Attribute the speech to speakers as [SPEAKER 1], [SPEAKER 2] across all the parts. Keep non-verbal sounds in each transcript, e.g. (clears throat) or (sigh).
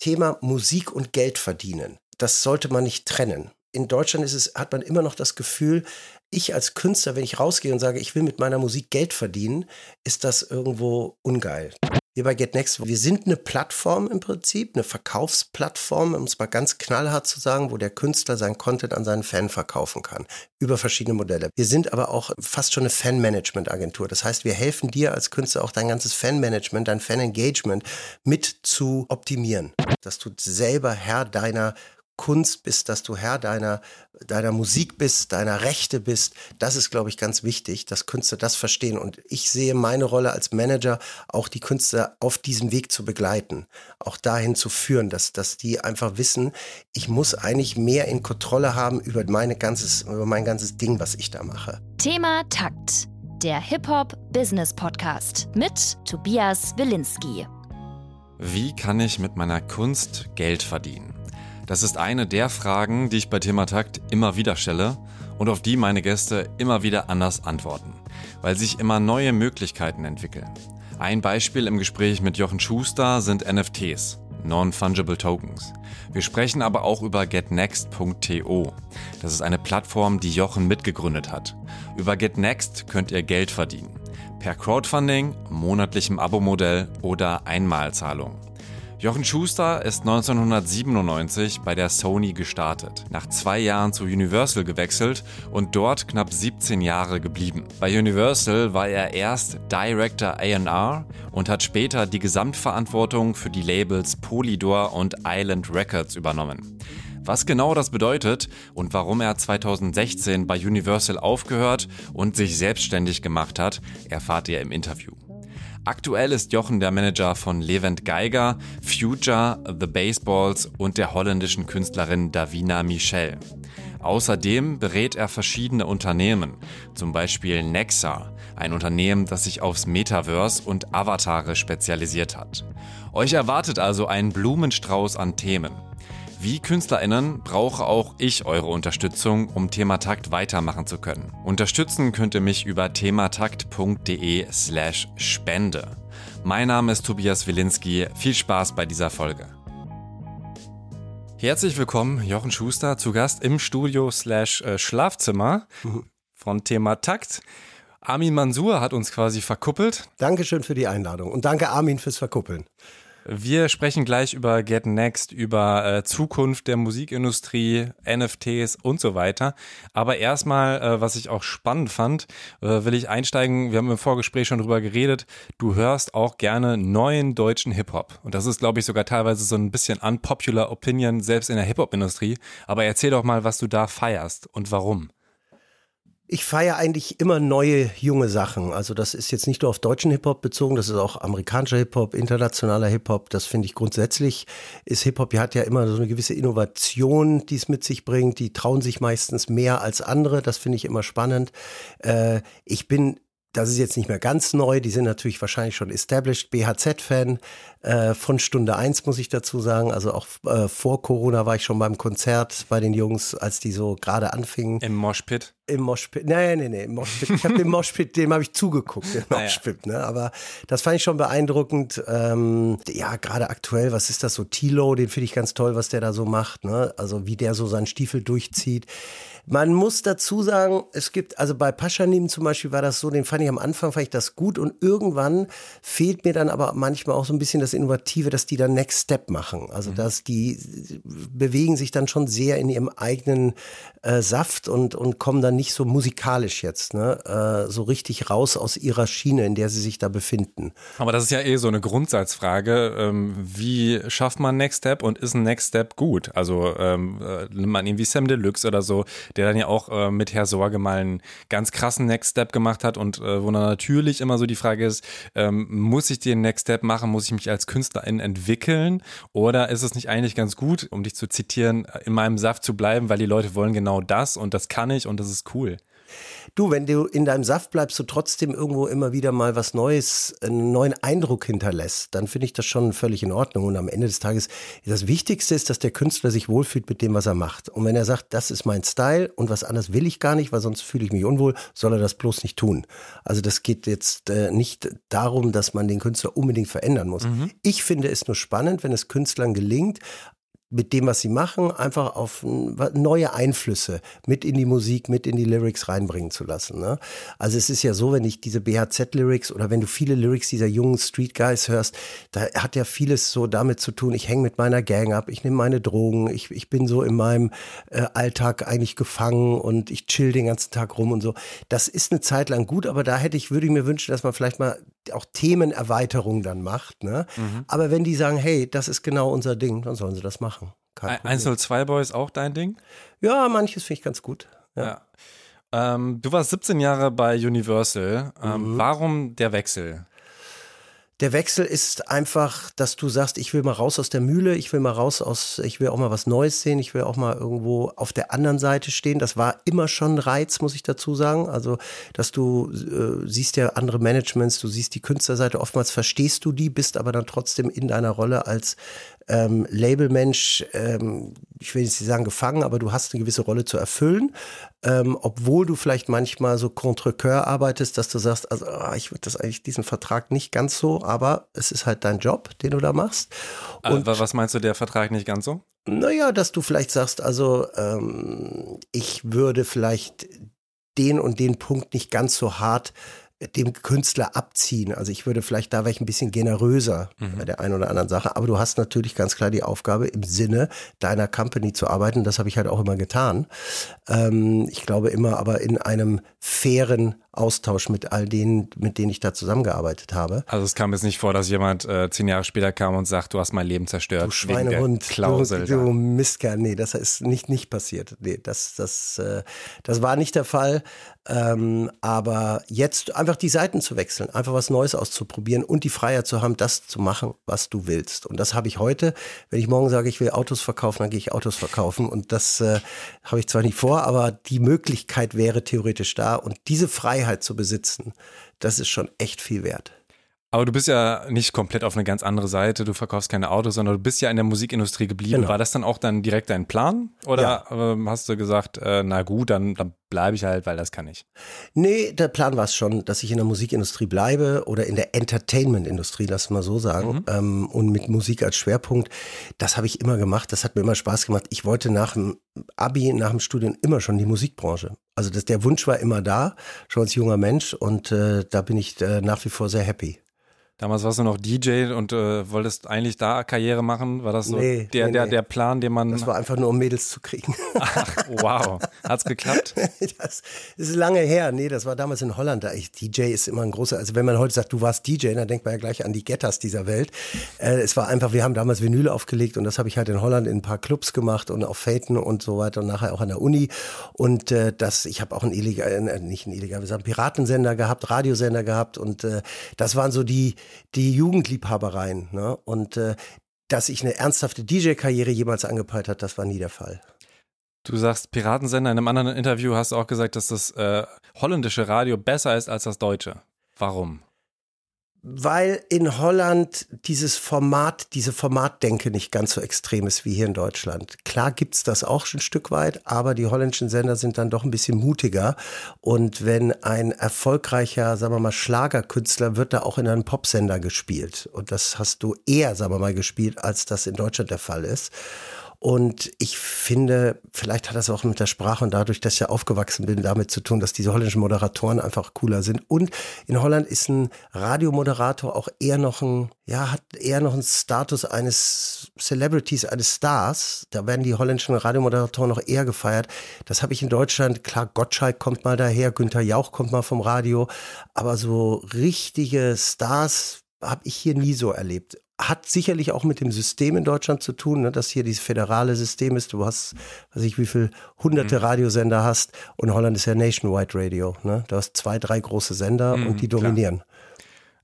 [SPEAKER 1] Thema Musik und Geld verdienen, das sollte man nicht trennen. In Deutschland ist es, hat man immer noch das Gefühl, ich als Künstler, wenn ich rausgehe und sage, ich will mit meiner Musik Geld verdienen, ist das irgendwo ungeil. Wir bei GetNext, wir sind eine Plattform im Prinzip, eine Verkaufsplattform, um es mal ganz knallhart zu sagen, wo der Künstler sein Content an seinen Fan verkaufen kann. Über verschiedene Modelle. Wir sind aber auch fast schon eine Fan-Management-Agentur. Das heißt, wir helfen dir als Künstler auch dein ganzes Fan-Management, dein Fan-Engagement mit zu optimieren. Dass du selber Herr deiner Kunst bist, dass du Herr deiner, deiner Musik bist, deiner Rechte bist. Das ist, glaube ich, ganz wichtig, dass Künstler das verstehen. Und ich sehe meine Rolle als Manager, auch die Künstler auf diesem Weg zu begleiten, auch dahin zu führen, dass, dass die einfach wissen, ich muss eigentlich mehr in Kontrolle haben über, meine ganzes, über mein ganzes Ding, was ich da mache.
[SPEAKER 2] Thema Takt. Der Hip-Hop-Business-Podcast mit Tobias Wilinski.
[SPEAKER 3] Wie kann ich mit meiner Kunst Geld verdienen? Das ist eine der Fragen, die ich bei Thema Takt immer wieder stelle und auf die meine Gäste immer wieder anders antworten, weil sich immer neue Möglichkeiten entwickeln. Ein Beispiel im Gespräch mit Jochen Schuster sind NFTs, Non-Fungible Tokens. Wir sprechen aber auch über getnext.to. Das ist eine Plattform, die Jochen mitgegründet hat. Über GetNext könnt ihr Geld verdienen. Per Crowdfunding, monatlichem Abo-Modell oder Einmalzahlung. Jochen Schuster ist 1997 bei der Sony gestartet, nach zwei Jahren zu Universal gewechselt und dort knapp 17 Jahre geblieben. Bei Universal war er erst Director AR und hat später die Gesamtverantwortung für die Labels Polydor und Island Records übernommen. Was genau das bedeutet und warum er 2016 bei Universal aufgehört und sich selbstständig gemacht hat, erfahrt ihr im Interview. Aktuell ist Jochen der Manager von Levent Geiger, Future, The Baseballs und der holländischen Künstlerin Davina Michel. Außerdem berät er verschiedene Unternehmen, zum Beispiel Nexa, ein Unternehmen, das sich aufs Metaverse und Avatare spezialisiert hat. Euch erwartet also ein Blumenstrauß an Themen. Wie KünstlerInnen brauche auch ich eure Unterstützung, um Thematakt weitermachen zu können. Unterstützen könnt ihr mich über thematakt.de slash Spende. Mein Name ist Tobias Wilinski. Viel Spaß bei dieser Folge. Herzlich willkommen, Jochen Schuster, zu Gast im Studio slash äh, Schlafzimmer von Thematakt. Armin Mansur hat uns quasi verkuppelt.
[SPEAKER 1] Dankeschön für die Einladung und danke Armin fürs Verkuppeln.
[SPEAKER 3] Wir sprechen gleich über Get Next, über äh, Zukunft der Musikindustrie, NFTs und so weiter. Aber erstmal, äh, was ich auch spannend fand, äh, will ich einsteigen. Wir haben im Vorgespräch schon drüber geredet. Du hörst auch gerne neuen deutschen Hip-Hop. Und das ist, glaube ich, sogar teilweise so ein bisschen unpopular Opinion, selbst in der Hip-Hop-Industrie. Aber erzähl doch mal, was du da feierst und warum.
[SPEAKER 1] Ich feiere eigentlich immer neue, junge Sachen. Also das ist jetzt nicht nur auf deutschen Hip-Hop bezogen, das ist auch amerikanischer Hip-Hop, internationaler Hip-Hop. Das finde ich grundsätzlich, ist Hip-Hop hat ja immer so eine gewisse Innovation, die es mit sich bringt. Die trauen sich meistens mehr als andere. Das finde ich immer spannend. Äh, ich bin das ist jetzt nicht mehr ganz neu, die sind natürlich wahrscheinlich schon established, BHZ-Fan äh, von Stunde eins muss ich dazu sagen. Also auch äh, vor Corona war ich schon beim Konzert bei den Jungs, als die so gerade anfingen.
[SPEAKER 3] Im Moshpit?
[SPEAKER 1] Im Moshpit, nein, nein, nein, im Moshpit. Ich habe den Moshpit, dem habe ich zugeguckt, den (laughs) Moshpit, ne? aber das fand ich schon beeindruckend. Ähm, ja, gerade aktuell, was ist das so, Tilo, den finde ich ganz toll, was der da so macht, ne? also wie der so seinen Stiefel durchzieht. Man muss dazu sagen, es gibt, also bei Paschanim zum Beispiel war das so, den fand ich am Anfang, fand ich das gut und irgendwann fehlt mir dann aber manchmal auch so ein bisschen das Innovative, dass die dann Next Step machen. Also, mhm. dass die bewegen sich dann schon sehr in ihrem eigenen äh, Saft und, und kommen dann nicht so musikalisch jetzt, ne, äh, so richtig raus aus ihrer Schiene, in der sie sich da befinden.
[SPEAKER 3] Aber das ist ja eh so eine Grundsatzfrage. Ähm, wie schafft man Next Step und ist ein Next Step gut? Also, ähm, äh, nimmt man irgendwie Sam Deluxe oder so, der dann ja auch äh, mit Herr Sorge mal einen ganz krassen Next Step gemacht hat und äh, wo dann natürlich immer so die Frage ist, ähm, muss ich den Next Step machen, muss ich mich als Künstlerin entwickeln oder ist es nicht eigentlich ganz gut, um dich zu zitieren, in meinem Saft zu bleiben, weil die Leute wollen genau das und das kann ich und das ist cool.
[SPEAKER 1] Du, wenn du in deinem Saft bleibst, du trotzdem irgendwo immer wieder mal was Neues, einen neuen Eindruck hinterlässt, dann finde ich das schon völlig in Ordnung. Und am Ende des Tages, das Wichtigste ist, dass der Künstler sich wohlfühlt mit dem, was er macht. Und wenn er sagt, das ist mein Style und was anderes will ich gar nicht, weil sonst fühle ich mich unwohl, soll er das bloß nicht tun. Also das geht jetzt äh, nicht darum, dass man den Künstler unbedingt verändern muss. Mhm. Ich finde es nur spannend, wenn es Künstlern gelingt, mit dem, was sie machen, einfach auf neue Einflüsse mit in die Musik, mit in die Lyrics reinbringen zu lassen. Ne? Also es ist ja so, wenn ich diese BHZ-Lyrics oder wenn du viele Lyrics dieser jungen Street Guys hörst, da hat ja vieles so damit zu tun, ich hänge mit meiner Gang ab, ich nehme meine Drogen, ich, ich bin so in meinem äh, Alltag eigentlich gefangen und ich chill den ganzen Tag rum und so. Das ist eine Zeit lang gut, aber da hätte ich, würde ich mir wünschen, dass man vielleicht mal auch Themenerweiterung dann macht. Ne? Mhm. Aber wenn die sagen, hey, das ist genau unser Ding, dann sollen sie das machen.
[SPEAKER 3] Kein 102 Boys auch dein Ding?
[SPEAKER 1] Ja, manches finde ich ganz gut. Ja. ja.
[SPEAKER 3] Ähm, du warst 17 Jahre bei Universal. Ähm, mhm. Warum der Wechsel?
[SPEAKER 1] Der Wechsel ist einfach, dass du sagst, ich will mal raus aus der Mühle, ich will mal raus aus, ich will auch mal was Neues sehen, ich will auch mal irgendwo auf der anderen Seite stehen. Das war immer schon ein Reiz, muss ich dazu sagen. Also, dass du äh, siehst ja andere Managements, du siehst die Künstlerseite, oftmals verstehst du die, bist aber dann trotzdem in deiner Rolle als ähm, Labelmensch, ähm, ich will nicht sagen gefangen, aber du hast eine gewisse Rolle zu erfüllen, ähm, obwohl du vielleicht manchmal so contre arbeitest, dass du sagst, also ah, ich würde das eigentlich diesen Vertrag nicht ganz so, aber es ist halt dein Job, den du da machst.
[SPEAKER 3] Äh, Und was meinst du, der Vertrag nicht ganz so?
[SPEAKER 1] Naja, dass du vielleicht sagst, also ähm, ich würde vielleicht den und den Punkt nicht ganz so hart dem Künstler abziehen. Also ich würde vielleicht da wäre ich ein bisschen generöser mhm. bei der einen oder anderen Sache. Aber du hast natürlich ganz klar die Aufgabe, im Sinne deiner Company zu arbeiten. Das habe ich halt auch immer getan. Ähm, ich glaube immer aber in einem fairen Austausch mit all denen, mit denen ich da zusammengearbeitet habe.
[SPEAKER 3] Also es kam jetzt nicht vor, dass jemand äh, zehn Jahre später kam und sagt, du hast mein Leben zerstört.
[SPEAKER 1] Du Schweinehund, Klausel, du, du Mistkerl. Nee, das ist nicht, nicht passiert. Nee, das, das, äh, das war nicht der Fall. Ähm, aber jetzt einfach die Seiten zu wechseln, einfach was Neues auszuprobieren und die Freiheit zu haben, das zu machen, was du willst. Und das habe ich heute. Wenn ich morgen sage, ich will Autos verkaufen, dann gehe ich Autos verkaufen. Und das äh, habe ich zwar nicht vor, aber die Möglichkeit wäre theoretisch da. Und diese Freiheit zu besitzen, das ist schon echt viel wert.
[SPEAKER 3] Aber du bist ja nicht komplett auf eine ganz andere Seite. Du verkaufst keine Autos, sondern du bist ja in der Musikindustrie geblieben. Genau. War das dann auch dann direkt dein Plan? Oder ja. ähm, hast du gesagt, äh, na gut, dann, dann bleibe ich halt, weil das kann ich?
[SPEAKER 1] Nee, der Plan war es schon, dass ich in der Musikindustrie bleibe oder in der Entertainment-Industrie, lass mal so sagen. Mhm. Ähm, und mit Musik als Schwerpunkt. Das habe ich immer gemacht. Das hat mir immer Spaß gemacht. Ich wollte nach dem Abi, nach dem Studium immer schon die Musikbranche. Also das, der Wunsch war immer da, schon als junger Mensch. Und äh, da bin ich äh, nach wie vor sehr happy.
[SPEAKER 3] Damals warst du noch DJ und äh, wolltest eigentlich da Karriere machen. War das so nee, der, nee, der, der Plan, den man.
[SPEAKER 1] Das war einfach nur, um Mädels zu kriegen.
[SPEAKER 3] Ach, wow. Hat's geklappt? (laughs)
[SPEAKER 1] das ist lange her. Nee, das war damals in Holland. Da ich, DJ ist immer ein großer. Also, wenn man heute sagt, du warst DJ, dann denkt man ja gleich an die Getters dieser Welt. Äh, es war einfach, wir haben damals Vinyle aufgelegt und das habe ich halt in Holland in ein paar Clubs gemacht und auf Faten und so weiter und nachher auch an der Uni. Und äh, das, ich habe auch einen illegal, äh, nicht einen illegal, wir sagen Piratensender gehabt, Radiosender gehabt und äh, das waren so die, die Jugendliebhabereien. Ne? Und äh, dass ich eine ernsthafte DJ-Karriere jemals angepeilt hat, das war nie der Fall.
[SPEAKER 3] Du sagst Piratensender. In einem anderen Interview hast du auch gesagt, dass das äh, holländische Radio besser ist als das deutsche. Warum?
[SPEAKER 1] Weil in Holland dieses Format, diese Formatdenke nicht ganz so extrem ist wie hier in Deutschland. Klar gibt's das auch schon ein Stück weit, aber die holländischen Sender sind dann doch ein bisschen mutiger. Und wenn ein erfolgreicher, sagen wir mal, Schlagerkünstler wird da auch in einem Popsender gespielt. Und das hast du eher, sagen wir mal, gespielt, als das in Deutschland der Fall ist. Und ich finde, vielleicht hat das auch mit der Sprache und dadurch, dass ich aufgewachsen bin, damit zu tun, dass diese holländischen Moderatoren einfach cooler sind. Und in Holland ist ein Radiomoderator auch eher noch ein, ja, hat eher noch einen Status eines Celebrities, eines Stars. Da werden die holländischen Radiomoderatoren noch eher gefeiert. Das habe ich in Deutschland. Klar, Gottschalk kommt mal daher, Günther Jauch kommt mal vom Radio. Aber so richtige Stars habe ich hier nie so erlebt hat sicherlich auch mit dem System in Deutschland zu tun, ne, dass hier dieses föderale System ist. Du hast, weiß ich, wie viel hunderte mhm. Radiosender hast und Holland ist ja Nationwide Radio. Ne? Du hast zwei, drei große Sender mhm, und die dominieren. Klar.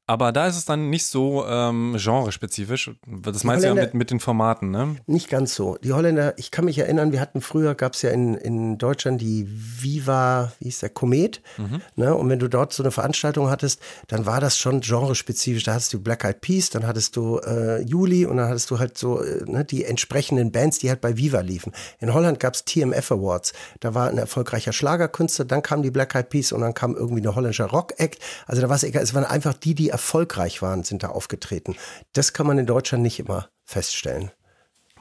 [SPEAKER 3] Aber da ist es dann nicht so ähm, genrespezifisch. Das meinst du ja mit, mit den Formaten, ne?
[SPEAKER 1] Nicht ganz so. Die Holländer, ich kann mich erinnern, wir hatten früher, gab es ja in, in Deutschland die Viva, wie hieß der, Komet. Mhm. Ne? Und wenn du dort so eine Veranstaltung hattest, dann war das schon genrespezifisch. Da hattest du Black Eyed Peas, dann hattest du äh, Juli und dann hattest du halt so äh, ne, die entsprechenden Bands, die halt bei Viva liefen. In Holland gab es TMF Awards. Da war ein erfolgreicher Schlagerkünstler, dann kamen die Black Eyed Peas und dann kam irgendwie eine holländische Rock-Act. Also da war es egal. Es waren einfach die, die erfolgreich waren, sind da aufgetreten. Das kann man in Deutschland nicht immer feststellen.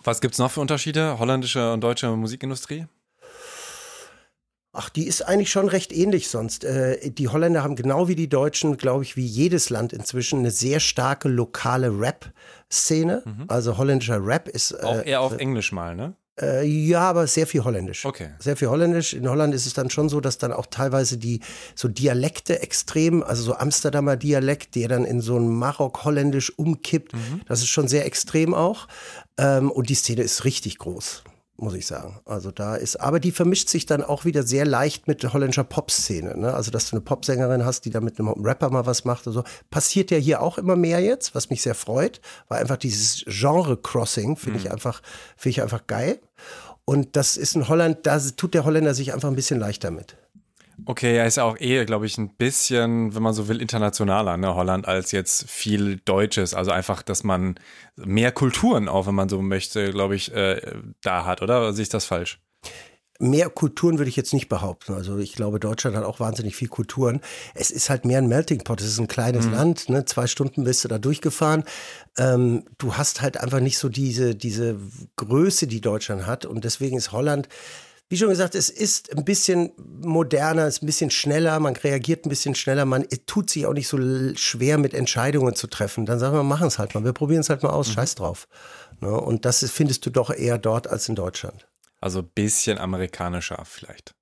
[SPEAKER 3] Was gibt es noch für Unterschiede, holländische und deutsche Musikindustrie?
[SPEAKER 1] Ach, die ist eigentlich schon recht ähnlich sonst. Äh, die Holländer haben genau wie die Deutschen, glaube ich, wie jedes Land inzwischen eine sehr starke lokale Rap-Szene. Mhm. Also holländischer Rap ist.
[SPEAKER 3] Äh, Auch eher auf äh, Englisch mal, ne?
[SPEAKER 1] Äh, ja, aber sehr viel Holländisch.
[SPEAKER 3] Okay.
[SPEAKER 1] Sehr viel Holländisch. In Holland ist es dann schon so, dass dann auch teilweise die so Dialekte extrem, also so Amsterdamer Dialekt, der dann in so ein Marok-Holländisch umkippt, mhm. das ist schon sehr extrem auch. Ähm, und die Szene ist richtig groß muss ich sagen. Also da ist, aber die vermischt sich dann auch wieder sehr leicht mit der holländischer Pop-Szene. Ne? Also, dass du eine Popsängerin hast, die da mit einem Rapper mal was macht oder so. Passiert ja hier auch immer mehr jetzt, was mich sehr freut, weil einfach dieses Genre-Crossing finde mhm. ich einfach, finde ich einfach geil. Und das ist in Holland, da tut der Holländer sich einfach ein bisschen leichter mit.
[SPEAKER 3] Okay, er ist ja auch eh, glaube ich, ein bisschen, wenn man so will, internationaler, ne, Holland, als jetzt viel Deutsches. Also einfach, dass man mehr Kulturen auch, wenn man so möchte, glaube ich, äh, da hat, oder? Sehe ich das falsch?
[SPEAKER 1] Mehr Kulturen würde ich jetzt nicht behaupten. Also ich glaube, Deutschland hat auch wahnsinnig viel Kulturen. Es ist halt mehr ein Melting Pot. Es ist ein kleines mhm. Land. Ne? Zwei Stunden bist du da durchgefahren. Ähm, du hast halt einfach nicht so diese, diese Größe, die Deutschland hat. Und deswegen ist Holland wie schon gesagt, es ist ein bisschen moderner, es ist ein bisschen schneller, man reagiert ein bisschen schneller, man tut sich auch nicht so schwer mit Entscheidungen zu treffen. Dann sagen wir, machen es halt mal, wir probieren es halt mal aus, mhm. scheiß drauf. Ne? Und das findest du doch eher dort als in Deutschland.
[SPEAKER 3] Also ein bisschen amerikanischer vielleicht.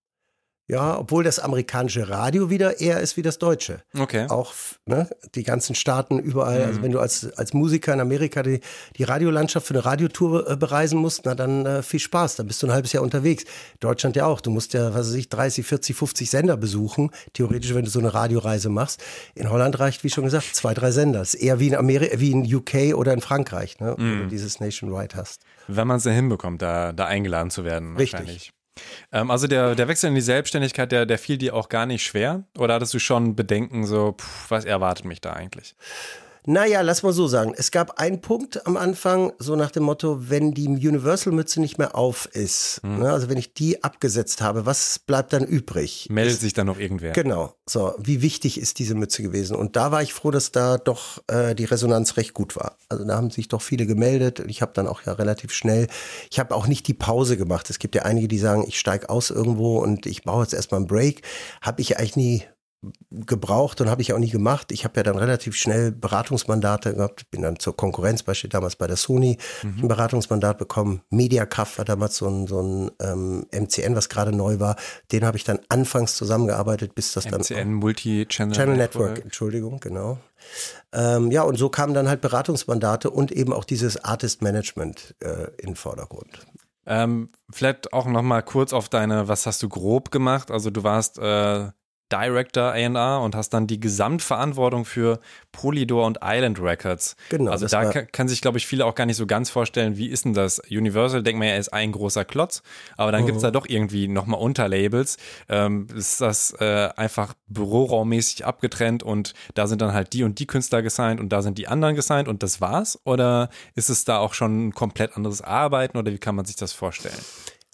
[SPEAKER 1] Ja, obwohl das amerikanische Radio wieder eher ist wie das deutsche.
[SPEAKER 3] Okay.
[SPEAKER 1] Auch ne, die ganzen Staaten überall. Also mhm. Also wenn du als, als Musiker in Amerika die, die Radiolandschaft für eine Radiotour äh, bereisen musst, na dann äh, viel Spaß. Dann bist du ein halbes Jahr unterwegs. Deutschland ja auch. Du musst ja, was weiß ich, 30, 40, 50 Sender besuchen. Theoretisch, wenn du so eine Radioreise machst. In Holland reicht, wie schon gesagt, zwei, drei Sender. Das ist eher wie in Amerika, wie in UK oder in Frankreich, ne, mhm. wenn du dieses Nationwide hast.
[SPEAKER 3] Wenn man es ja hinbekommt, da, da eingeladen zu werden.
[SPEAKER 1] Richtig.
[SPEAKER 3] Ähm, also der, der Wechsel in die Selbstständigkeit, der, der fiel dir auch gar nicht schwer? Oder hattest du schon Bedenken, so, pff, was erwartet mich da eigentlich?
[SPEAKER 1] Naja, lass mal so sagen. Es gab einen Punkt am Anfang, so nach dem Motto, wenn die Universal-Mütze nicht mehr auf ist, hm. ne, also wenn ich die abgesetzt habe, was bleibt dann übrig?
[SPEAKER 3] Meldet ist, sich dann noch irgendwer.
[SPEAKER 1] Genau. So, wie wichtig ist diese Mütze gewesen? Und da war ich froh, dass da doch äh, die Resonanz recht gut war. Also da haben sich doch viele gemeldet. Ich habe dann auch ja relativ schnell, ich habe auch nicht die Pause gemacht. Es gibt ja einige, die sagen, ich steige aus irgendwo und ich brauche jetzt erstmal einen Break. Habe ich eigentlich nie gebraucht und habe ich auch nie gemacht. Ich habe ja dann relativ schnell Beratungsmandate gehabt, bin dann zur Konkurrenz, beispielsweise damals bei der Sony, mhm. ein Beratungsmandat bekommen. Mediakraft war damals so ein, so ein ähm, MCN, was gerade neu war. Den habe ich dann anfangs zusammengearbeitet, bis das
[SPEAKER 3] MCN,
[SPEAKER 1] dann.
[SPEAKER 3] MCN Multi-Channel
[SPEAKER 1] Channel Network, Network, Entschuldigung, genau. Ähm, ja, und so kamen dann halt Beratungsmandate und eben auch dieses Artist Management äh, in den Vordergrund.
[SPEAKER 3] Ähm, vielleicht auch noch mal kurz auf deine, was hast du grob gemacht? Also du warst äh, Director A&R und hast dann die Gesamtverantwortung für Polydor und Island Records.
[SPEAKER 1] Genau.
[SPEAKER 3] Also da kann, kann, sich, glaube ich, viele auch gar nicht so ganz vorstellen, wie ist denn das? Universal, denkt man ja, ist ein großer Klotz, aber dann mhm. gibt es da doch irgendwie nochmal Unterlabels. Ähm, ist das äh, einfach büroraummäßig abgetrennt und da sind dann halt die und die Künstler gesigned und da sind die anderen gesigned und das war's? Oder ist es da auch schon ein komplett anderes Arbeiten oder wie kann man sich das vorstellen?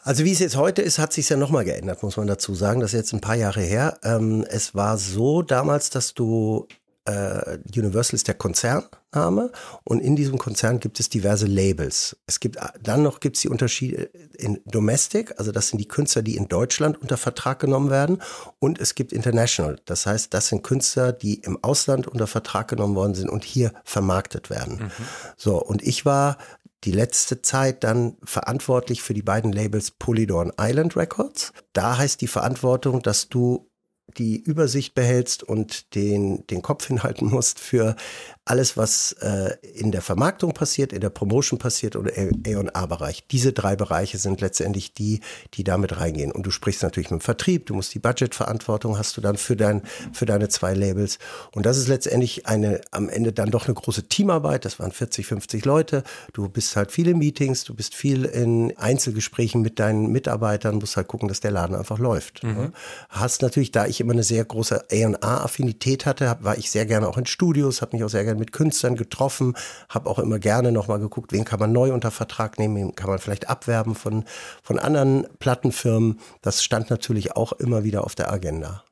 [SPEAKER 1] Also wie es jetzt heute ist, hat sich ja nochmal geändert, muss man dazu sagen. Das ist jetzt ein paar Jahre her. Ähm, es war so damals, dass du äh, Universal ist der Konzernname und in diesem Konzern gibt es diverse Labels. Es gibt dann noch gibt es die Unterschiede in Domestic, also das sind die Künstler, die in Deutschland unter Vertrag genommen werden und es gibt International. Das heißt, das sind Künstler, die im Ausland unter Vertrag genommen worden sind und hier vermarktet werden. Mhm. So und ich war die letzte Zeit dann verantwortlich für die beiden Labels Polydor Island Records. Da heißt die Verantwortung, dass du die Übersicht behältst und den, den Kopf hinhalten musst für alles, was äh, in der Vermarktung passiert, in der Promotion passiert oder A&A-Bereich. Diese drei Bereiche sind letztendlich die, die damit reingehen. Und du sprichst natürlich mit dem Vertrieb, du musst die Budgetverantwortung hast du dann für, dein, für deine zwei Labels. Und das ist letztendlich eine, am Ende dann doch eine große Teamarbeit. Das waren 40, 50 Leute. Du bist halt viele Meetings, du bist viel in Einzelgesprächen mit deinen Mitarbeitern, musst halt gucken, dass der Laden einfach läuft. Mhm. Ne? Hast natürlich, da ich immer eine sehr große A&A-Affinität hatte, war ich sehr gerne auch in Studios, habe mich auch sehr gerne mit Künstlern getroffen, habe auch immer gerne nochmal geguckt, wen kann man neu unter Vertrag nehmen, wen kann man vielleicht abwerben von, von anderen Plattenfirmen. Das stand natürlich auch immer wieder auf der Agenda.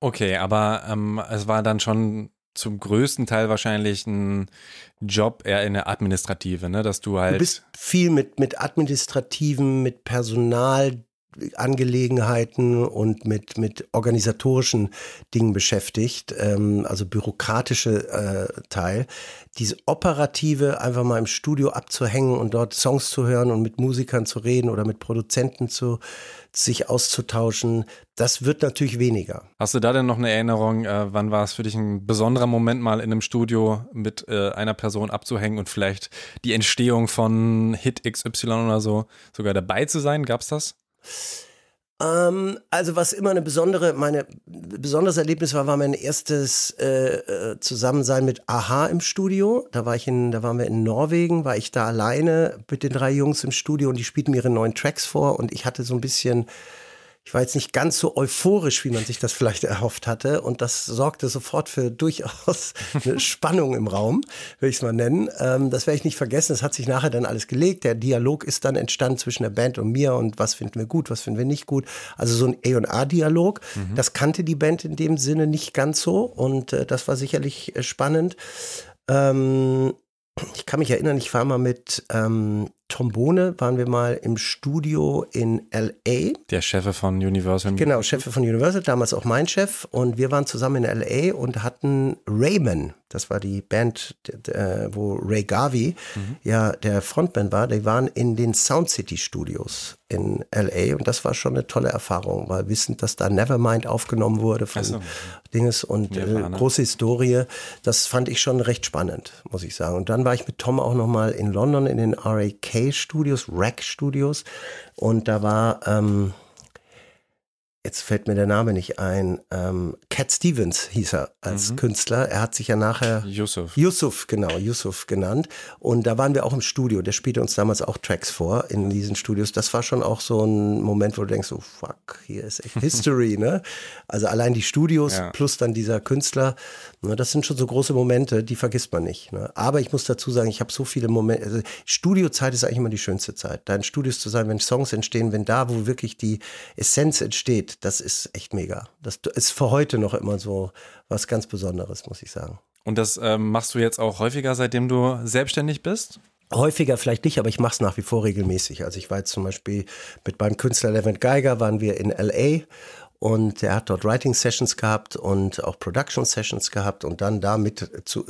[SPEAKER 3] Okay, aber ähm, es war dann schon zum größten Teil wahrscheinlich ein Job eher in der Administrative, ne? dass du halt.
[SPEAKER 1] Du bist viel mit, mit Administrativen, mit Personal, Angelegenheiten und mit, mit organisatorischen Dingen beschäftigt, ähm, also bürokratische äh, Teil. Diese operative, einfach mal im Studio abzuhängen und dort Songs zu hören und mit Musikern zu reden oder mit Produzenten zu sich auszutauschen, das wird natürlich weniger.
[SPEAKER 3] Hast du da denn noch eine Erinnerung, äh, wann war es für dich ein besonderer Moment, mal in einem Studio mit äh, einer Person abzuhängen und vielleicht die Entstehung von Hit XY oder so sogar dabei zu sein? Gab's das?
[SPEAKER 1] Ähm, also was immer eine besondere, meine besonderes Erlebnis war, war mein erstes äh, äh, Zusammensein mit Aha im Studio. Da war ich in, da waren wir in Norwegen, war ich da alleine mit den drei Jungs im Studio und die spielten mir ihre neuen Tracks vor und ich hatte so ein bisschen ich war jetzt nicht ganz so euphorisch, wie man sich das vielleicht erhofft hatte. Und das sorgte sofort für durchaus (laughs) eine Spannung im Raum, will ich es mal nennen. Ähm, das werde ich nicht vergessen. Es hat sich nachher dann alles gelegt. Der Dialog ist dann entstanden zwischen der Band und mir und was finden wir gut, was finden wir nicht gut. Also so ein A&A-Dialog. Mhm. Das kannte die Band in dem Sinne nicht ganz so. Und äh, das war sicherlich äh, spannend. Ähm, ich kann mich erinnern, ich war mal mit ähm, Trombone waren wir mal im Studio in LA.
[SPEAKER 3] Der Chef von Universal.
[SPEAKER 1] Genau, Chef von Universal, damals auch mein Chef. Und wir waren zusammen in LA und hatten Rayman, das war die Band, wo Ray Garvey mhm. ja der Frontman war. Die waren in den Sound City Studios in LA und das war schon eine tolle Erfahrung, weil wissend, dass da Nevermind aufgenommen wurde von so. Dinges und äh, große Historie, das fand ich schon recht spannend, muss ich sagen. Und dann war ich mit Tom auch noch mal in London in den RAK Studios, Rack Studios. Und da war, ähm, jetzt fällt mir der Name nicht ein, ähm, Cat Stevens hieß er als mhm. Künstler. Er hat sich ja nachher
[SPEAKER 3] Yusuf.
[SPEAKER 1] Yusuf, genau, Yusuf genannt. Und da waren wir auch im Studio. Der spielte uns damals auch Tracks vor in diesen Studios. Das war schon auch so ein Moment, wo du denkst, so fuck, hier ist echt (laughs) History, ne? Also allein die Studios ja. plus dann dieser Künstler, ne, das sind schon so große Momente, die vergisst man nicht. Ne? Aber ich muss dazu sagen, ich habe so viele Momente. Also Studiozeit ist eigentlich immer die schönste Zeit. Da in Studios zu sein, wenn Songs entstehen, wenn da, wo wirklich die Essenz entsteht, das ist echt mega. Das ist für heute noch immer so was ganz Besonderes, muss ich sagen.
[SPEAKER 3] Und das ähm, machst du jetzt auch häufiger, seitdem du selbstständig bist?
[SPEAKER 1] Häufiger vielleicht nicht, aber ich mache es nach wie vor regelmäßig. Also ich war jetzt zum Beispiel mit meinem Künstler Levent Geiger, waren wir in LA und er hat dort Writing Sessions gehabt und auch Production Sessions gehabt und dann damit zu,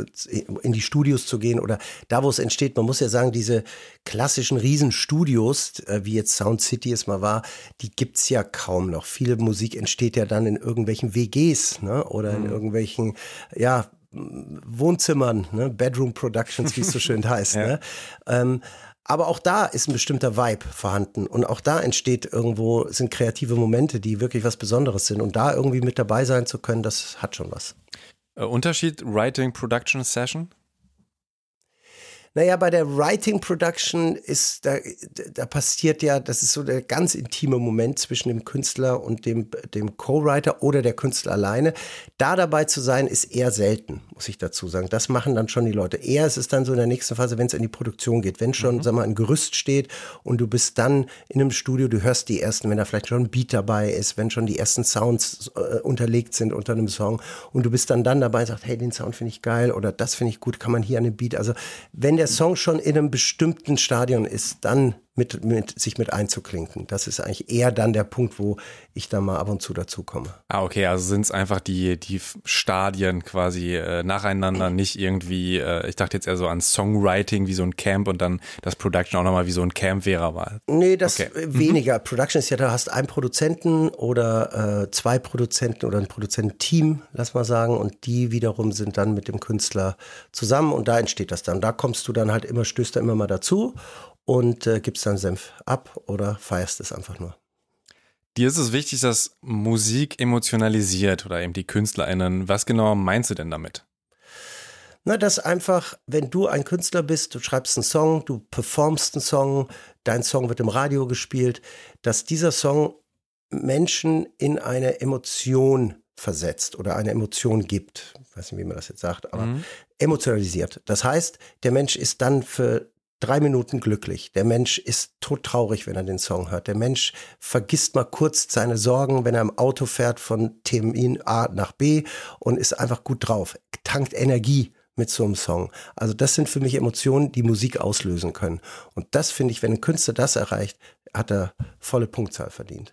[SPEAKER 1] in die Studios zu gehen oder da, wo es entsteht. Man muss ja sagen, diese klassischen Riesenstudios, äh, wie jetzt Sound City es mal war, die gibt es ja kaum noch. Viele Musik entsteht ja dann in irgendwelchen WGs ne? oder in mhm. irgendwelchen, ja, Wohnzimmern, ne? Bedroom Productions, wie es so schön (laughs) heißt. ja. ne? ähm, aber auch da ist ein bestimmter Vibe vorhanden und auch da entsteht irgendwo, sind kreative Momente, die wirklich was Besonderes sind und da irgendwie mit dabei sein zu können, das hat schon was.
[SPEAKER 3] Äh, Unterschied Writing Production Session?
[SPEAKER 1] Naja, bei der Writing Production ist, da, da passiert ja, das ist so der ganz intime Moment zwischen dem Künstler und dem, dem Co-Writer oder der Künstler alleine. Da dabei zu sein, ist eher selten, muss ich dazu sagen. Das machen dann schon die Leute. Eher ist es dann so in der nächsten Phase, wenn es in die Produktion geht. Wenn schon, mhm. sag mal, ein Gerüst steht und du bist dann in einem Studio, du hörst die ersten, wenn da vielleicht schon ein Beat dabei ist, wenn schon die ersten Sounds äh, unterlegt sind unter einem Song und du bist dann dann dabei und sagst, hey, den Sound finde ich geil oder das finde ich gut, kann man hier an dem Beat. Also wenn der der Song schon in einem bestimmten Stadion ist, dann mit, mit, sich mit einzuklinken. Das ist eigentlich eher dann der Punkt, wo ich dann mal ab und zu dazu komme.
[SPEAKER 3] Ah, okay, also sind es einfach die, die Stadien quasi äh, nacheinander, nicht irgendwie, äh, ich dachte jetzt eher so an Songwriting wie so ein Camp und dann das Production auch nochmal wie so ein Camp wäre. Aber
[SPEAKER 1] nee, das okay. Äh, weniger. Mhm. Production ist ja, da hast einen Produzenten oder äh, zwei Produzenten oder ein Produzententeam, lass mal sagen, und die wiederum sind dann mit dem Künstler zusammen und da entsteht das dann. Da kommst du dann halt immer, stößt da immer mal dazu und äh, gibst dann Senf ab oder feierst es einfach nur.
[SPEAKER 3] Dir ist es wichtig, dass Musik emotionalisiert oder eben die KünstlerInnen. Was genau meinst du denn damit?
[SPEAKER 1] Na, dass einfach, wenn du ein Künstler bist, du schreibst einen Song, du performst einen Song, dein Song wird im Radio gespielt, dass dieser Song Menschen in eine Emotion versetzt oder eine Emotion gibt. Ich weiß nicht, wie man das jetzt sagt, aber mhm. emotionalisiert. Das heißt, der Mensch ist dann für drei Minuten glücklich. Der Mensch ist todtraurig, wenn er den Song hört. Der Mensch vergisst mal kurz seine Sorgen, wenn er im Auto fährt von Termin A nach B und ist einfach gut drauf. Tankt Energie mit so einem Song. Also das sind für mich Emotionen, die Musik auslösen können. Und das finde ich, wenn ein Künstler das erreicht, hat er volle Punktzahl verdient.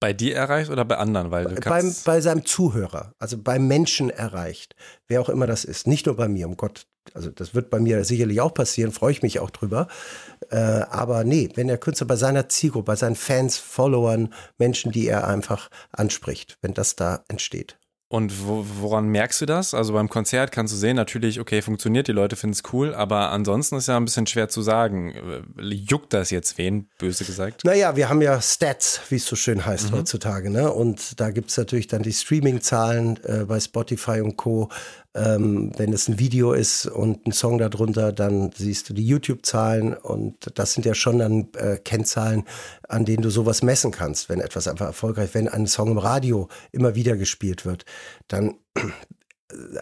[SPEAKER 3] Bei dir erreicht oder bei anderen? Weil
[SPEAKER 1] du beim, bei seinem Zuhörer, also beim Menschen erreicht, wer auch immer das ist. Nicht nur bei mir, um Gott also das wird bei mir sicherlich auch passieren, freue ich mich auch drüber. Äh, aber nee, wenn der Künstler bei seiner Zielgruppe, bei seinen Fans, Followern, Menschen, die er einfach anspricht, wenn das da entsteht.
[SPEAKER 3] Und wo, woran merkst du das? Also beim Konzert kannst du sehen, natürlich, okay, funktioniert, die Leute finden es cool, aber ansonsten ist ja ein bisschen schwer zu sagen. Juckt das jetzt wen, böse gesagt?
[SPEAKER 1] Naja, wir haben ja Stats, wie es so schön heißt mhm. heutzutage, ne? Und da gibt es natürlich dann die Streaming-Zahlen äh, bei Spotify und Co. Ähm, wenn es ein Video ist und ein Song darunter, dann siehst du die YouTube-Zahlen und das sind ja schon dann äh, Kennzahlen, an denen du sowas messen kannst, wenn etwas einfach erfolgreich, wenn ein Song im Radio immer wieder gespielt wird, dann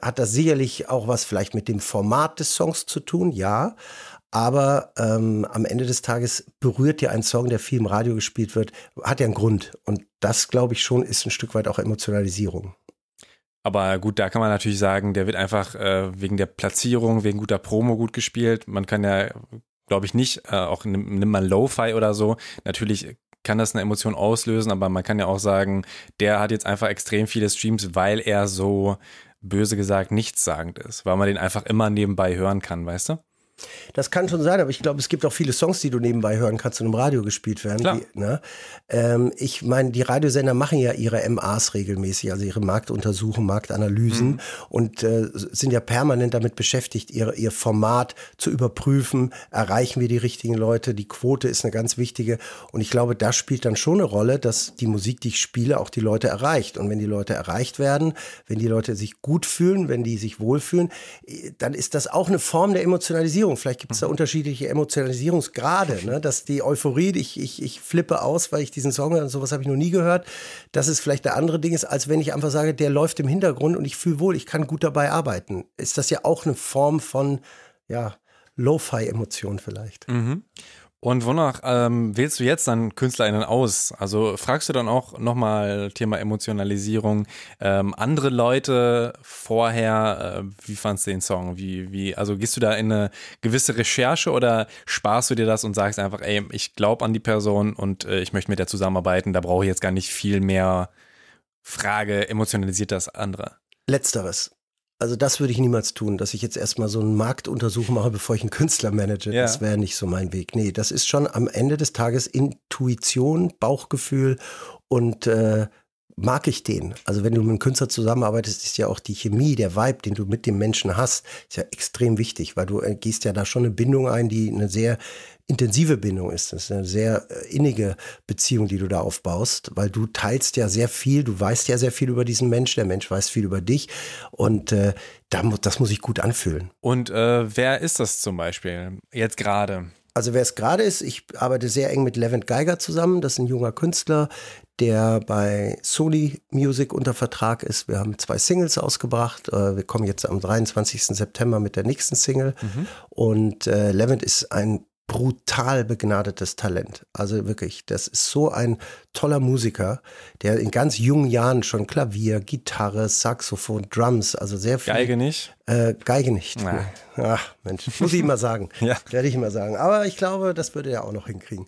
[SPEAKER 1] hat das sicherlich auch was vielleicht mit dem Format des Songs zu tun, ja. Aber ähm, am Ende des Tages berührt ja ein Song, der viel im Radio gespielt wird, hat ja einen Grund. Und das, glaube ich, schon ist ein Stück weit auch Emotionalisierung.
[SPEAKER 3] Aber gut, da kann man natürlich sagen, der wird einfach äh, wegen der Platzierung, wegen guter Promo gut gespielt. Man kann ja, glaube ich, nicht, äh, auch nimm, nimm mal Lo-Fi oder so. Natürlich kann das eine Emotion auslösen, aber man kann ja auch sagen, der hat jetzt einfach extrem viele Streams, weil er so böse gesagt nichtssagend ist, weil man den einfach immer nebenbei hören kann, weißt du?
[SPEAKER 1] Das kann schon sein, aber ich glaube, es gibt auch viele Songs, die du nebenbei hören kannst und im Radio gespielt werden. Die, ne? ähm, ich meine, die Radiosender machen ja ihre MAs regelmäßig, also ihre Marktuntersuchungen, Marktanalysen mhm. und äh, sind ja permanent damit beschäftigt, ihr, ihr Format zu überprüfen. Erreichen wir die richtigen Leute? Die Quote ist eine ganz wichtige. Und ich glaube, da spielt dann schon eine Rolle, dass die Musik, die ich spiele, auch die Leute erreicht. Und wenn die Leute erreicht werden, wenn die Leute sich gut fühlen, wenn die sich wohlfühlen, dann ist das auch eine Form der Emotionalisierung. Emotionalisierung. Vielleicht gibt es da mhm. unterschiedliche Emotionalisierungsgrade, ne? dass die Euphorie, ich, ich, ich flippe aus, weil ich diesen Song und sowas habe ich noch nie gehört, dass es vielleicht der andere Ding ist, als wenn ich einfach sage, der läuft im Hintergrund und ich fühle wohl, ich kann gut dabei arbeiten. Ist das ja auch eine Form von, ja, Lo-Fi-Emotion vielleicht.
[SPEAKER 3] Mhm. Und wonach ähm, wählst du jetzt dann KünstlerInnen aus? Also fragst du dann auch nochmal Thema Emotionalisierung ähm, andere Leute vorher, äh, wie fandst du den Song? Wie, wie, also gehst du da in eine gewisse Recherche oder sparst du dir das und sagst einfach, ey, ich glaube an die Person und äh, ich möchte mit der zusammenarbeiten, da brauche ich jetzt gar nicht viel mehr Frage, emotionalisiert das andere?
[SPEAKER 1] Letzteres. Also das würde ich niemals tun, dass ich jetzt erstmal so einen Marktuntersuch mache, bevor ich einen Künstler manage. Ja. Das wäre nicht so mein Weg. Nee, das ist schon am Ende des Tages Intuition, Bauchgefühl und äh, mag ich den. Also wenn du mit einem Künstler zusammenarbeitest, ist ja auch die Chemie, der Vibe, den du mit dem Menschen hast, ist ja extrem wichtig, weil du äh, gehst ja da schon eine Bindung ein, die eine sehr intensive Bindung ist. Das ist eine sehr äh, innige Beziehung, die du da aufbaust, weil du teilst ja sehr viel, du weißt ja sehr viel über diesen Mensch, der Mensch weiß viel über dich und äh, das muss ich gut anfühlen.
[SPEAKER 3] Und äh, wer ist das zum Beispiel jetzt gerade?
[SPEAKER 1] Also wer es gerade ist, ich arbeite sehr eng mit Levent Geiger zusammen. Das ist ein junger Künstler, der bei Sony Music unter Vertrag ist. Wir haben zwei Singles ausgebracht. Äh, wir kommen jetzt am 23. September mit der nächsten Single. Mhm. Und äh, Levent ist ein brutal begnadetes Talent. Also wirklich, das ist so ein toller Musiker, der in ganz jungen Jahren schon Klavier, Gitarre, Saxophon, Drums, also sehr viel.
[SPEAKER 3] Geige nicht?
[SPEAKER 1] Äh, Geige nicht.
[SPEAKER 3] Ja.
[SPEAKER 1] Ach, Mensch, muss ich immer sagen. (laughs)
[SPEAKER 3] Ja.
[SPEAKER 1] Werde ich immer sagen. Aber ich glaube, das würde er auch noch hinkriegen.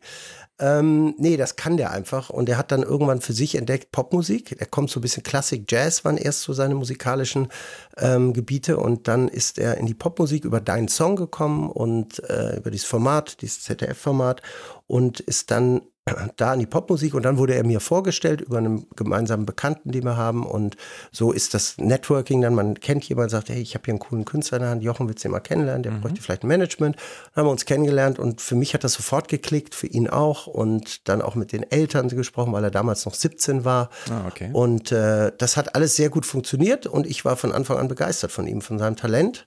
[SPEAKER 1] Ähm, nee, das kann der einfach. Und er hat dann irgendwann für sich entdeckt Popmusik. Er kommt so ein bisschen Klassik, Jazz waren erst so seine musikalischen ähm, Gebiete. Und dann ist er in die Popmusik über Deinen Song gekommen und äh, über dieses Format, dieses ZDF-Format und ist dann da in die Popmusik und dann wurde er mir vorgestellt über einen gemeinsamen Bekannten, den wir haben und so ist das Networking dann, man kennt jemanden, sagt, hey, ich habe hier einen coolen Künstler in der Hand, Jochen willst du den mal kennenlernen, der mhm. bräuchte vielleicht ein Management, dann haben wir uns kennengelernt und für mich hat das sofort geklickt, für ihn auch und dann auch mit den Eltern gesprochen, weil er damals noch 17 war
[SPEAKER 3] Ah, okay.
[SPEAKER 1] und äh, das hat alles sehr gut funktioniert und ich war von Anfang an begeistert von ihm, von seinem Talent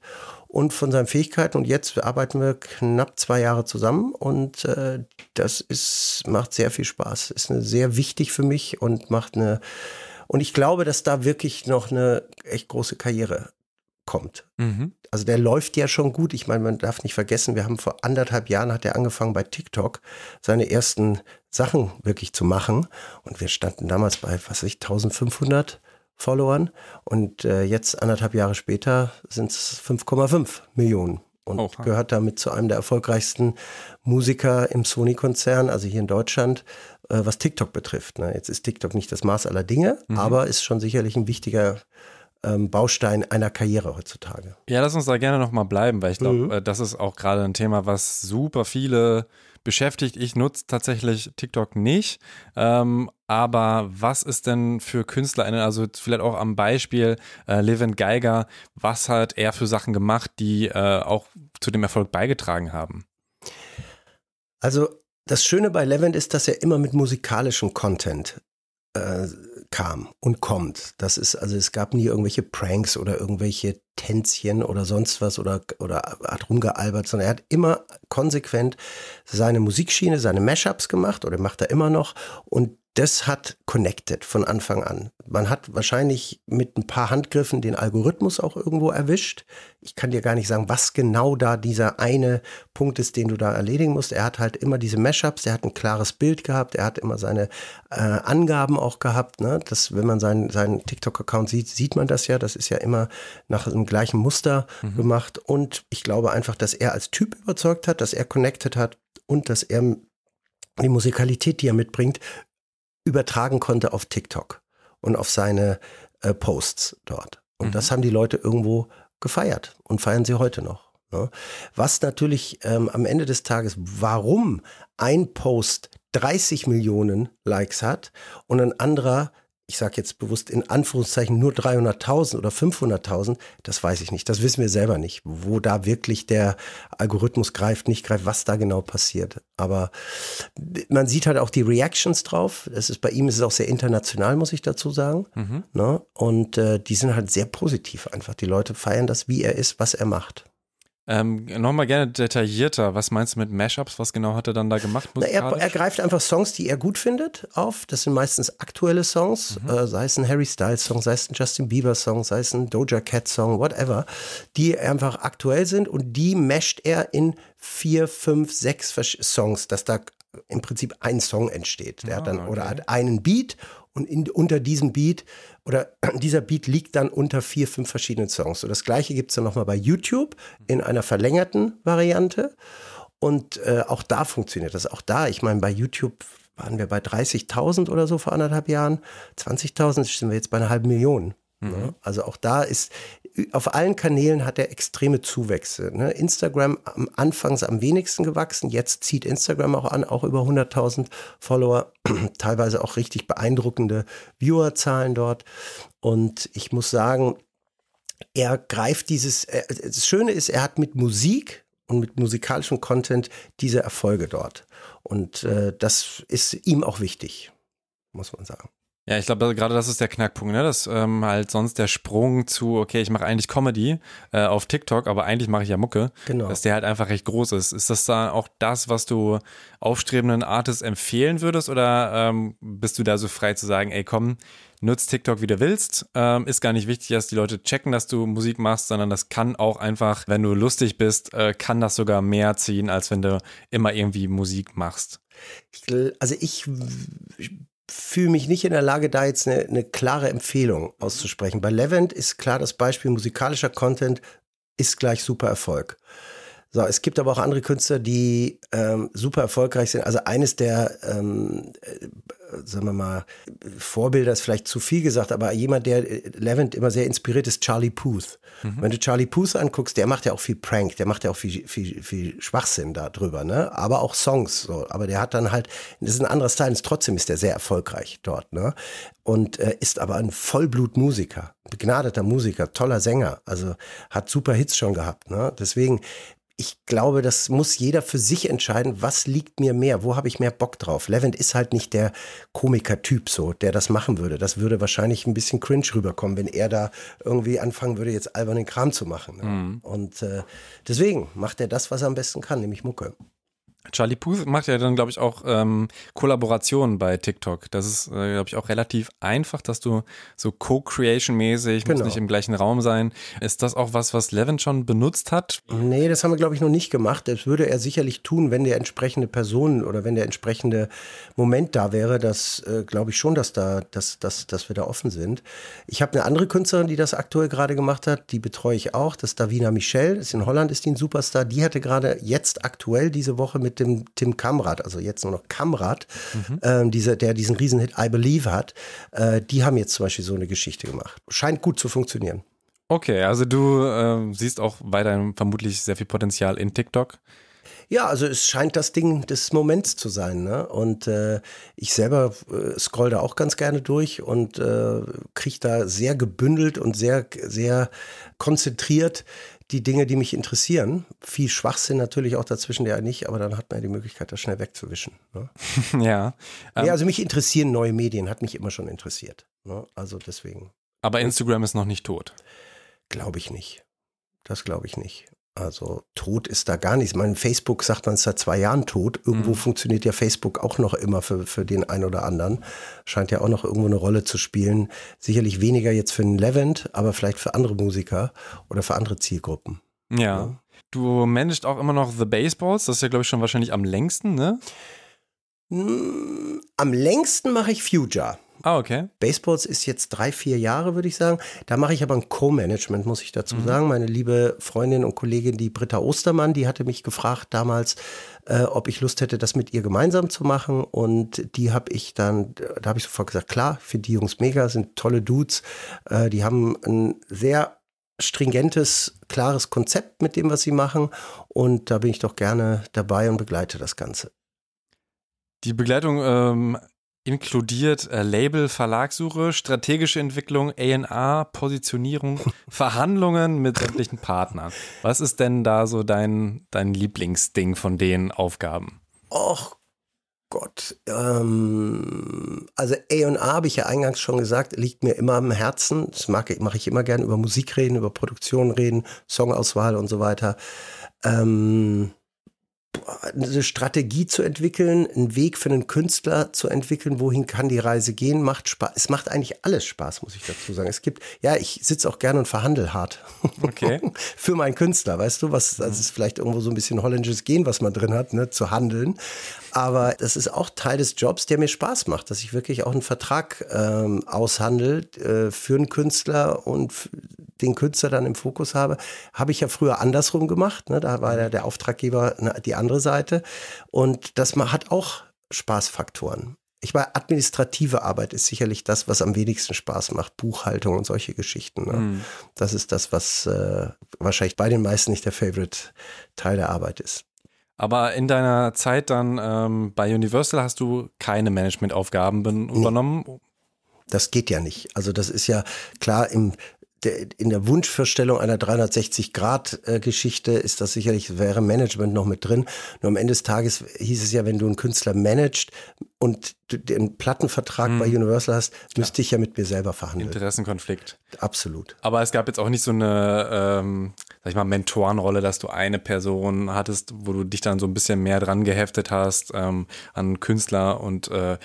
[SPEAKER 1] und von seinen Fähigkeiten. Und jetzt arbeiten wir knapp zwei Jahre zusammen und äh, das ist, macht sehr viel Spaß. Ist eine, sehr wichtig für mich und macht eine, und ich glaube, dass da wirklich noch eine echt große Karriere kommt.
[SPEAKER 3] Mhm.
[SPEAKER 1] Also der läuft ja schon gut. Ich meine, man darf nicht vergessen, wir haben vor anderthalb Jahren hat er angefangen bei TikTok seine ersten Sachen wirklich zu machen. Und wir standen damals bei, was weiß ich, 1500 Followern. Und äh, jetzt anderthalb Jahre später sind es 5,5 Millionen. Und
[SPEAKER 3] Oha.
[SPEAKER 1] gehört damit zu einem der erfolgreichsten Musiker im Sony-Konzern, also hier in Deutschland, äh, was TikTok betrifft. Ne? Jetzt ist TikTok nicht das Maß aller Dinge, aber ist schon sicherlich ein wichtiger ähm, Baustein einer Karriere heutzutage.
[SPEAKER 3] Ja, lass uns da gerne nochmal bleiben, weil ich glaube,
[SPEAKER 1] Mhm.
[SPEAKER 3] äh, das ist auch gerade ein Thema, was super viele beschäftigt. Ich nutze tatsächlich TikTok nicht. Ähm, aber was ist denn für KünstlerInnen, also vielleicht auch am Beispiel äh, Levin Geiger, was hat er für Sachen gemacht, die äh, auch zu dem Erfolg beigetragen haben?
[SPEAKER 1] Also das Schöne bei Levent ist, dass er immer mit musikalischem Content äh, kam und kommt. Das ist, also es gab nie irgendwelche Pranks oder irgendwelche Tänzchen oder sonst was oder, oder hat rumgealbert, sondern er hat immer konsequent seine Musikschiene, seine Mashups gemacht oder macht er immer noch und das hat connected von Anfang an. Man hat wahrscheinlich mit ein paar Handgriffen den Algorithmus auch irgendwo erwischt. Ich kann dir gar nicht sagen, was genau da dieser eine Punkt ist, den du da erledigen musst. Er hat halt immer diese Mashups, er hat ein klares Bild gehabt, er hat immer seine äh, Angaben auch gehabt. Ne? Das, wenn man seinen, seinen TikTok-Account sieht, sieht man das ja. Das ist ja immer nach dem gleichen Muster gemacht. Und ich glaube einfach, dass er als Typ überzeugt hat, dass er connected hat und dass er die Musikalität, die er mitbringt, übertragen konnte auf TikTok und auf seine äh, Posts dort. Und
[SPEAKER 3] Mhm.
[SPEAKER 1] das haben die Leute irgendwo gefeiert und feiern sie heute noch. Ne? Was natürlich ähm, am Ende des Tages, warum ein Post 30 Millionen Likes hat und ein anderer, ich sage jetzt bewusst in Anführungszeichen nur 300.000 oder 500.000, das weiß ich nicht. Das wissen wir selber nicht, wo da wirklich der Algorithmus greift, nicht greift, was da genau passiert. Aber man sieht halt auch die Reactions drauf. Das ist bei ihm ist es auch sehr international, muss ich dazu sagen.
[SPEAKER 3] Mhm.
[SPEAKER 1] Ne? Und äh, die sind halt sehr positiv einfach. Die Leute feiern das, wie er ist, was er macht.
[SPEAKER 3] Ähm, Nochmal gerne detaillierter. Was meinst du mit Mashups? Was genau hat er dann da gemacht?
[SPEAKER 1] Na, er, er greift einfach Songs, die er gut findet, auf. Das sind meistens aktuelle Songs, äh, sei es ein Harry Styles Song, sei es ein Justin Bieber Song, sei es ein Doja Cat Song, whatever, die einfach aktuell sind und die mescht er in vier, fünf, sechs Songs, dass da im Prinzip ein Song entsteht. Der hat dann
[SPEAKER 3] Ah,
[SPEAKER 1] oder
[SPEAKER 3] okay.
[SPEAKER 1] hat einen Beat und in, unter diesem Beat oder (clears throat) dieser Beat liegt dann unter vier, fünf verschiedenen Songs. So das gleiche gibt es dann nochmal bei YouTube in einer verlängerten Variante. Und äh, auch da funktioniert das. Auch da, ich meine, bei YouTube waren wir bei 30.000 oder so vor anderthalb Jahren. 20.000 sind wir jetzt bei einer halben Million. Ne? Also auch da ist, auf allen Kanälen hat er extreme Zuwächse. Ne? Instagram am Anfangs am wenigsten gewachsen. Jetzt zieht Instagram auch an, auch über 100.000 Follower. (clears throat) Teilweise auch richtig beeindruckende Viewerzahlen dort. Und ich muss sagen, er greift dieses, äh, das Schöne ist, er hat mit Musik und mit musikalischem Content diese Erfolge dort. Und äh, das ist ihm auch wichtig, muss man sagen.
[SPEAKER 3] Ja, ich glaube, gerade das ist der Knackpunkt, ne? Dass ähm, halt sonst der Sprung zu, okay, ich mache eigentlich Comedy äh, auf TikTok, aber eigentlich mache ich ja Mucke,
[SPEAKER 1] Genau.
[SPEAKER 3] dass der halt einfach recht groß ist. Ist das da auch das, was du aufstrebenden Artists empfehlen würdest oder ähm, bist du da so frei zu sagen, ey komm, nutz TikTok wie du willst, ähm, ist gar nicht wichtig, dass die Leute checken, dass du Musik machst, sondern das kann auch einfach, wenn du lustig bist, äh, kann das sogar mehr ziehen, als wenn du immer irgendwie Musik machst.
[SPEAKER 1] Ich, also ich fühle mich nicht in der Lage, da jetzt eine, eine klare Empfehlung auszusprechen. Bei Levent ist klar das Beispiel musikalischer Content ist gleich super Erfolg. So, es gibt aber auch andere Künstler, die ähm, super erfolgreich sind. Also eines der, ähm, äh, sagen wir mal, Vorbilder ist vielleicht zu viel gesagt, aber jemand, der äh, Levent immer sehr inspiriert ist, Charlie Puth. Mhm. Wenn du Charlie Puth anguckst, der macht ja auch viel Prank, der macht ja auch viel, viel, viel Schwachsinn da drüber, ne? Aber auch Songs, so. Aber der hat dann halt, das ist ein anderer Style, und trotzdem ist der sehr erfolgreich dort, ne? Und äh, ist aber ein Vollblutmusiker, begnadeter Musiker, toller Sänger, also hat super Hits schon gehabt, ne? Deswegen, ich glaube, das muss jeder für sich entscheiden, was liegt mir mehr, wo habe ich mehr Bock drauf. Levent ist halt nicht der Komiker-Typ so, der das machen würde. Das würde wahrscheinlich ein bisschen cringe rüberkommen, wenn er da irgendwie anfangen würde, jetzt albernen Kram zu machen. Ne? Mhm. Und äh, deswegen macht er das, was er am besten kann, nämlich Mucke.
[SPEAKER 3] Charlie Puth macht ja dann, glaube ich, auch ähm, Kollaborationen bei TikTok. Das ist, äh, glaube ich, auch relativ einfach, dass du so Co-Creation-mäßig, genau. muss nicht im gleichen Raum sein. Ist das auch was, was Levin schon benutzt hat?
[SPEAKER 1] Nee, das haben wir, glaube ich, noch nicht gemacht. Das würde er sicherlich tun, wenn der entsprechende Person oder wenn der entsprechende Moment da wäre. Das äh, glaube ich schon, dass, da, dass, dass, dass wir da offen sind. Ich habe eine andere Künstlerin, die das aktuell gerade gemacht hat. Die betreue ich auch. Das ist Davina Michel. Ist in Holland ist die ein Superstar. Die hatte gerade jetzt aktuell diese Woche mit dem Tim Kamrat, also jetzt nur noch Kamrat, mhm. ähm, dieser, der diesen Riesenhit I Believe hat, äh, die haben jetzt zum Beispiel so eine Geschichte gemacht. Scheint gut zu funktionieren.
[SPEAKER 3] Okay, also du äh, siehst auch weiterhin vermutlich sehr viel Potenzial in TikTok.
[SPEAKER 1] Ja, also es scheint das Ding des Moments zu sein. Ne? Und äh, ich selber äh, scroll da auch ganz gerne durch und äh, kriege da sehr gebündelt und sehr, sehr konzentriert die Dinge, die mich interessieren. Viel Schwachsinn natürlich auch dazwischen, der nicht, aber dann hat man ja die Möglichkeit, das schnell wegzuwischen. Ne? (laughs)
[SPEAKER 3] ja.
[SPEAKER 1] Ähm, ja. Also mich interessieren neue Medien, hat mich immer schon interessiert. Ne? Also deswegen.
[SPEAKER 3] Aber Instagram ist noch nicht tot.
[SPEAKER 1] Glaube ich nicht. Das glaube ich nicht. Also tot ist da gar nichts. Mein Facebook sagt man ist seit zwei Jahren tot. Irgendwo mhm. funktioniert ja Facebook auch noch immer für, für den einen oder anderen. Scheint ja auch noch irgendwo eine Rolle zu spielen. Sicherlich weniger jetzt für einen Levent, aber vielleicht für andere Musiker oder für andere Zielgruppen.
[SPEAKER 3] Ja. ja. Du managst auch immer noch The Baseballs. Das ist ja, glaube ich, schon wahrscheinlich am längsten, ne?
[SPEAKER 1] Hm, am längsten mache ich Future.
[SPEAKER 3] Ah, okay.
[SPEAKER 1] Baseballs ist jetzt drei, vier Jahre, würde ich sagen. Da mache ich aber ein Co-Management, muss ich dazu mhm. sagen. Meine liebe Freundin und Kollegin, die Britta Ostermann, die hatte mich gefragt damals, äh, ob ich Lust hätte, das mit ihr gemeinsam zu machen. Und die habe ich dann, da habe ich sofort gesagt, klar, für die Jungs mega, sind tolle Dudes. Äh, die haben ein sehr stringentes, klares Konzept mit dem, was sie machen. Und da bin ich doch gerne dabei und begleite das Ganze.
[SPEAKER 3] Die Begleitung ähm, inkludiert äh, Label, Verlagssuche, strategische Entwicklung, A&A, Positionierung, (laughs) Verhandlungen mit sämtlichen Partnern. Was ist denn da so dein, dein Lieblingsding von den Aufgaben?
[SPEAKER 1] Och Gott. Ähm, also A&A habe ich ja eingangs schon gesagt, liegt mir immer am Herzen. Das mache ich immer gerne über Musik reden, über Produktion reden, Songauswahl und so weiter. Ähm, eine Strategie zu entwickeln, einen Weg für einen Künstler zu entwickeln, wohin kann die Reise gehen, macht Spaß. Es macht eigentlich alles Spaß, muss ich dazu sagen. Es gibt, ja, ich sitze auch gerne und verhandle hart. (laughs)
[SPEAKER 3] Okay.
[SPEAKER 1] für meinen Künstler, weißt du, was, das ist vielleicht irgendwo so ein bisschen holländisches Gen, was man drin hat, ne, zu handeln. Aber das ist auch Teil des Jobs, der mir Spaß macht, dass ich wirklich auch einen Vertrag ähm, aushandle äh, für einen Künstler und den Künstler dann im Fokus habe. Habe ich ja früher andersrum gemacht. Ne? Da war ja der Auftraggeber ne, die andere Seite. Und das hat auch Spaßfaktoren. Ich meine, administrative Arbeit ist sicherlich das, was am wenigsten Spaß macht. Buchhaltung und solche Geschichten. Ne? Mhm. Das ist das, was äh, wahrscheinlich bei den meisten nicht der Favorite Teil der Arbeit ist.
[SPEAKER 3] Aber in deiner Zeit dann ähm, bei Universal hast du keine Managementaufgaben übernommen? Nee.
[SPEAKER 1] Das geht ja nicht. Also das ist ja klar im in der Wunschvorstellung einer 360-Grad-Geschichte ist das sicherlich, wäre Management noch mit drin. Nur am Ende des Tages hieß es ja, wenn du einen Künstler managst und den Plattenvertrag hm. bei Universal hast, müsste ja. ich ja mit mir selber verhandeln.
[SPEAKER 3] Interessenkonflikt.
[SPEAKER 1] Absolut.
[SPEAKER 3] Aber es gab jetzt auch nicht so eine, ähm, sag ich mal, Mentorenrolle, dass du eine Person hattest, wo du dich dann so ein bisschen mehr dran geheftet hast ähm, an Künstler und, äh,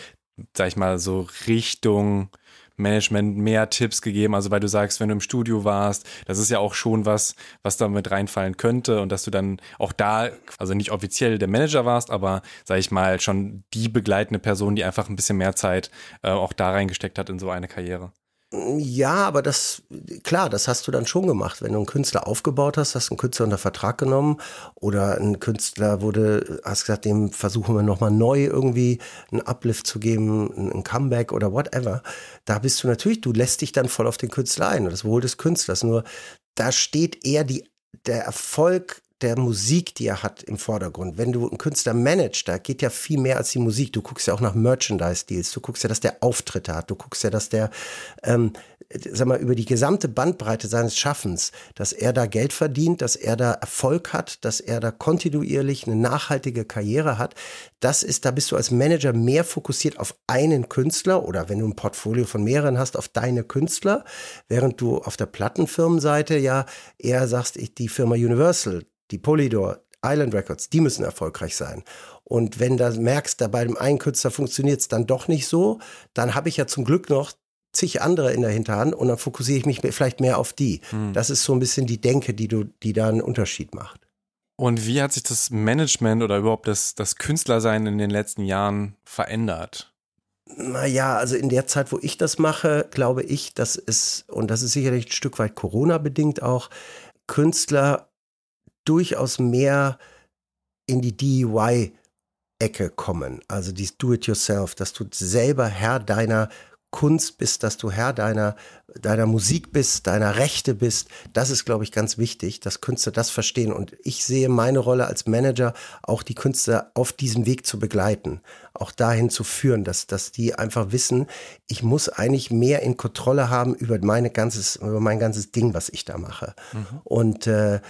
[SPEAKER 3] sag ich mal, so Richtung Management mehr Tipps gegeben? Also weil du sagst, wenn du im Studio warst, das ist ja auch schon was, was da mit reinfallen könnte und dass du dann auch da, also nicht offiziell der Manager warst, aber sag ich mal schon die begleitende Person, die einfach ein bisschen mehr Zeit äh, auch da reingesteckt hat in so eine Karriere.
[SPEAKER 1] Ja, aber das, klar, das hast du dann schon gemacht. Wenn du einen Künstler aufgebaut hast, hast du einen Künstler unter Vertrag genommen oder ein Künstler wurde, hast gesagt, dem versuchen wir nochmal neu irgendwie einen Uplift zu geben, ein Comeback oder whatever. Da bist du natürlich, du lässt dich dann voll auf den Künstler ein, das Wohl des Künstlers. Nur da steht eher die, der Erfolg der Musik, die er hat, im Vordergrund. Wenn du einen Künstler managst, da geht ja viel mehr als die Musik. Du guckst ja auch nach Merchandise-Deals. Du guckst ja, dass der Auftritte hat. Du guckst ja, dass der, ähm, sag mal, über die gesamte Bandbreite seines Schaffens, dass er da Geld verdient, dass er da Erfolg hat, dass er da kontinuierlich eine nachhaltige Karriere hat. Das ist, da bist du als Manager mehr fokussiert auf einen Künstler oder wenn du ein Portfolio von mehreren hast, auf deine Künstler, während du auf der Plattenfirmenseite ja eher sagst, ich, die Firma Universal, die Polydor, Island Records, die müssen erfolgreich sein. Und wenn du merkst, da bei dem einen Künstler funktioniert es dann doch nicht so, dann habe ich ja zum Glück noch zig andere in der Hinterhand und dann fokussiere ich mich vielleicht mehr auf die. Mhm. Das ist so ein bisschen die Denke, die du, die da einen Unterschied macht.
[SPEAKER 3] Und wie hat sich das Management oder überhaupt das, das Künstlersein in den letzten Jahren verändert?
[SPEAKER 1] Naja, also in der Zeit, wo ich das mache, glaube ich, dass es, und das ist sicherlich ein Stück weit Corona-bedingt auch, Künstler durchaus mehr in die DIY-Ecke kommen. Also dieses Do-it-yourself, dass du selber Herr deiner Kunst bist, dass du Herr deiner, deiner Musik bist, deiner Rechte bist. Das ist, glaube ich, ganz wichtig, dass Künstler das verstehen. Und ich sehe meine Rolle als Manager, auch die Künstler auf diesem Weg zu begleiten, auch dahin zu führen, dass, dass die einfach wissen, ich muss eigentlich mehr in Kontrolle haben über, meine ganzes, über mein ganzes Ding, was ich da mache. Mhm. Und äh,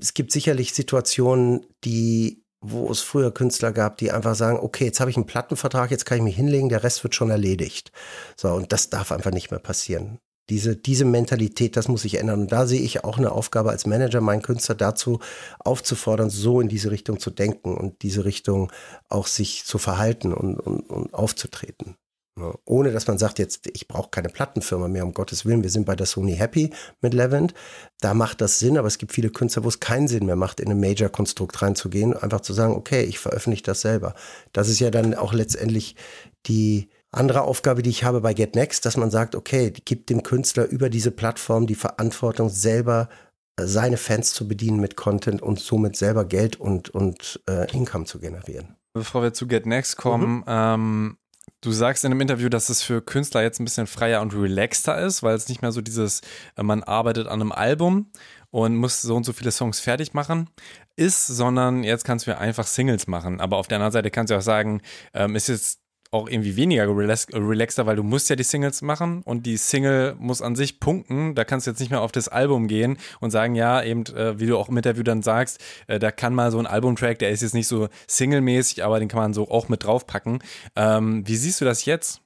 [SPEAKER 1] es gibt sicherlich Situationen, die wo es früher Künstler gab, die einfach sagen, okay, jetzt habe ich einen Plattenvertrag, jetzt kann ich mich hinlegen, der Rest wird schon erledigt. So, und das darf einfach nicht mehr passieren. Diese, diese Mentalität, das muss sich ändern. Und da sehe ich auch eine Aufgabe als Manager, meinen Künstler dazu aufzufordern, so in diese Richtung zu denken und diese Richtung auch sich zu verhalten und, und, und aufzutreten. Ohne dass man sagt, jetzt, ich brauche keine Plattenfirma mehr, um Gottes Willen, wir sind bei der Sony happy mit Levent. Da macht das Sinn, aber es gibt viele Künstler, wo es keinen Sinn mehr macht, in ein Major-Konstrukt reinzugehen, einfach zu sagen, okay, ich veröffentliche das selber. Das ist ja dann auch letztendlich die andere Aufgabe, die ich habe bei Get Next, dass man sagt, okay, gibt dem Künstler über diese Plattform die Verantwortung, selber seine Fans zu bedienen mit Content und somit selber Geld und, und äh, Income zu generieren.
[SPEAKER 3] Bevor wir zu Get Next kommen, mhm. ähm, Du sagst in einem Interview, dass es für Künstler jetzt ein bisschen freier und relaxter ist, weil es nicht mehr so dieses, äh, man arbeitet an einem Album und muss so und so viele Songs fertig machen ist, sondern jetzt kannst du einfach Singles machen. Aber auf der anderen Seite kannst du auch sagen, ähm, ist jetzt auch irgendwie weniger relax relaxter, weil du musst ja die Singles machen und die Single muss an sich punkten. Da kannst du jetzt nicht mehr auf das Album gehen und sagen, ja, eben, äh, wie du auch im Interview dann sagst, äh, da kann mal so ein Albumtrack, der ist jetzt nicht so singlemäßig, aber den kann man so auch mit draufpacken. Ähm, wie siehst du das jetzt?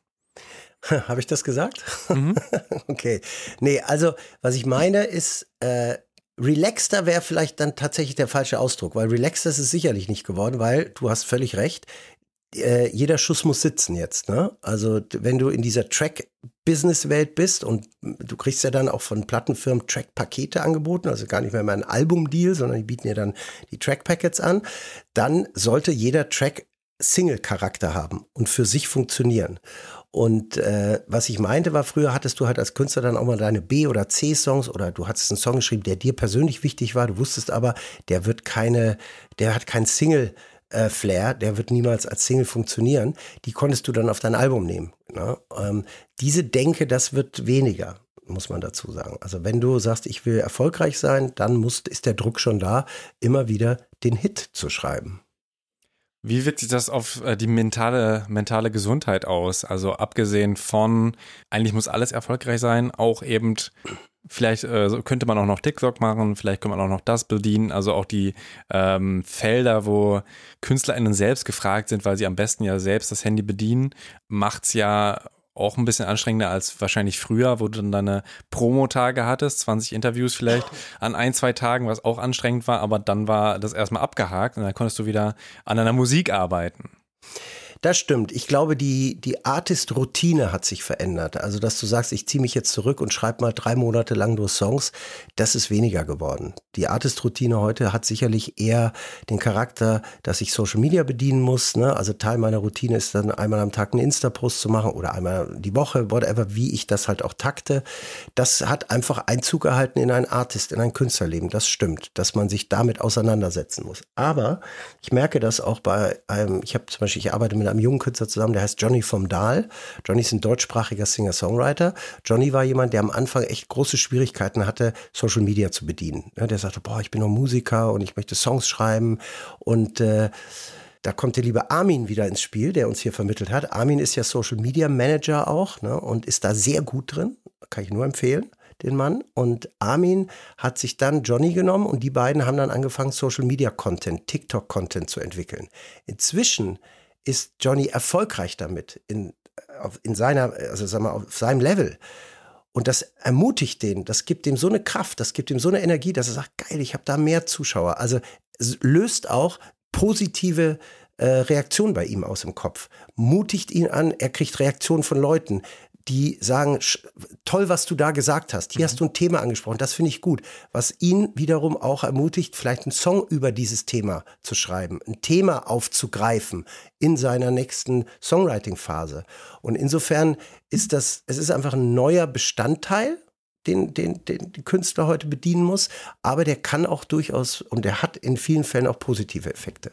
[SPEAKER 3] (laughs)
[SPEAKER 1] Habe ich das gesagt? Mhm. (laughs) okay. Nee, also was ich meine ist, äh, Relaxter wäre vielleicht dann tatsächlich der falsche Ausdruck, weil relaxter ist es sicherlich nicht geworden, weil du hast völlig recht äh, jeder Schuss muss sitzen jetzt. Ne? Also wenn du in dieser Track-Business-Welt bist und du kriegst ja dann auch von Plattenfirmen Track-Pakete angeboten, also gar nicht mehr mal ein Album-Deal, sondern die bieten ja dann die Track-Packets an, dann sollte jeder Track Single-Charakter haben und für sich funktionieren. Und äh, was ich meinte war, früher hattest du halt als Künstler dann auch mal deine B- oder C-Songs oder du hattest einen Song geschrieben, der dir persönlich wichtig war. Du wusstest aber, der wird keine, der hat kein Single- äh, Flair, der wird niemals als Single funktionieren, die konntest du dann auf dein Album nehmen. Ne? Ähm, diese Denke, das wird weniger, muss man dazu sagen. Also wenn du sagst, ich will erfolgreich sein, dann muss, ist der Druck schon da, immer wieder den Hit zu schreiben.
[SPEAKER 3] Wie wirkt sich das auf äh, die mentale, mentale Gesundheit aus? Also abgesehen von, eigentlich muss alles erfolgreich sein, auch eben Vielleicht äh, könnte man auch noch TikTok machen, vielleicht könnte man auch noch das bedienen, also auch die ähm, Felder, wo KünstlerInnen selbst gefragt sind, weil sie am besten ja selbst das Handy bedienen, macht es ja auch ein bisschen anstrengender als wahrscheinlich früher, wo du dann deine Promo-Tage hattest, 20 Interviews vielleicht an ein, zwei Tagen, was auch anstrengend war, aber dann war das erstmal abgehakt und dann konntest du wieder an deiner Musik arbeiten.
[SPEAKER 1] Das stimmt. Ich glaube, die, die Artist-Routine hat sich verändert. Also, dass du sagst, ich ziehe mich jetzt zurück und schreibe mal drei Monate lang nur Songs, das ist weniger geworden. Die Artist-Routine heute hat sicherlich eher den Charakter, dass ich Social Media bedienen muss. Ne? Also Teil meiner Routine ist dann einmal am Tag einen Insta-Post zu machen oder einmal die Woche, whatever, wie ich das halt auch takte. Das hat einfach Einzug erhalten in ein Artist, in ein Künstlerleben. Das stimmt, dass man sich damit auseinandersetzen muss. Aber ich merke das auch bei einem, ich habe zum Beispiel, ich arbeite mit einem jungen Künstler zusammen, der heißt Johnny vom Dahl. Johnny ist ein deutschsprachiger Singer-Songwriter. Johnny war jemand, der am Anfang echt große Schwierigkeiten hatte, Social Media zu bedienen. Der sagte, boah, ich bin nur Musiker und ich möchte Songs schreiben und äh, da kommt der liebe Armin wieder ins Spiel, der uns hier vermittelt hat. Armin ist ja Social Media Manager auch ne, und ist da sehr gut drin. Kann ich nur empfehlen, den Mann. Und Armin hat sich dann Johnny genommen und die beiden haben dann angefangen, Social Media Content, TikTok Content zu entwickeln. Inzwischen ist Johnny erfolgreich damit in, in seiner, also sagen wir, auf seinem Level. Und das ermutigt den, das gibt ihm so eine Kraft, das gibt ihm so eine Energie, dass er sagt, geil, ich habe da mehr Zuschauer. Also löst auch positive äh, Reaktionen bei ihm aus dem Kopf, mutigt ihn an, er kriegt Reaktionen von Leuten, die sagen, toll, was du da gesagt hast. Hier mhm. hast du ein Thema angesprochen, das finde ich gut. Was ihn wiederum auch ermutigt, vielleicht einen Song über dieses Thema zu schreiben, ein Thema aufzugreifen in seiner nächsten Songwriting-Phase. Und insofern ist das, es ist einfach ein neuer Bestandteil den, den, den die Künstler heute bedienen muss, aber der kann auch durchaus und der hat in vielen Fällen auch positive Effekte.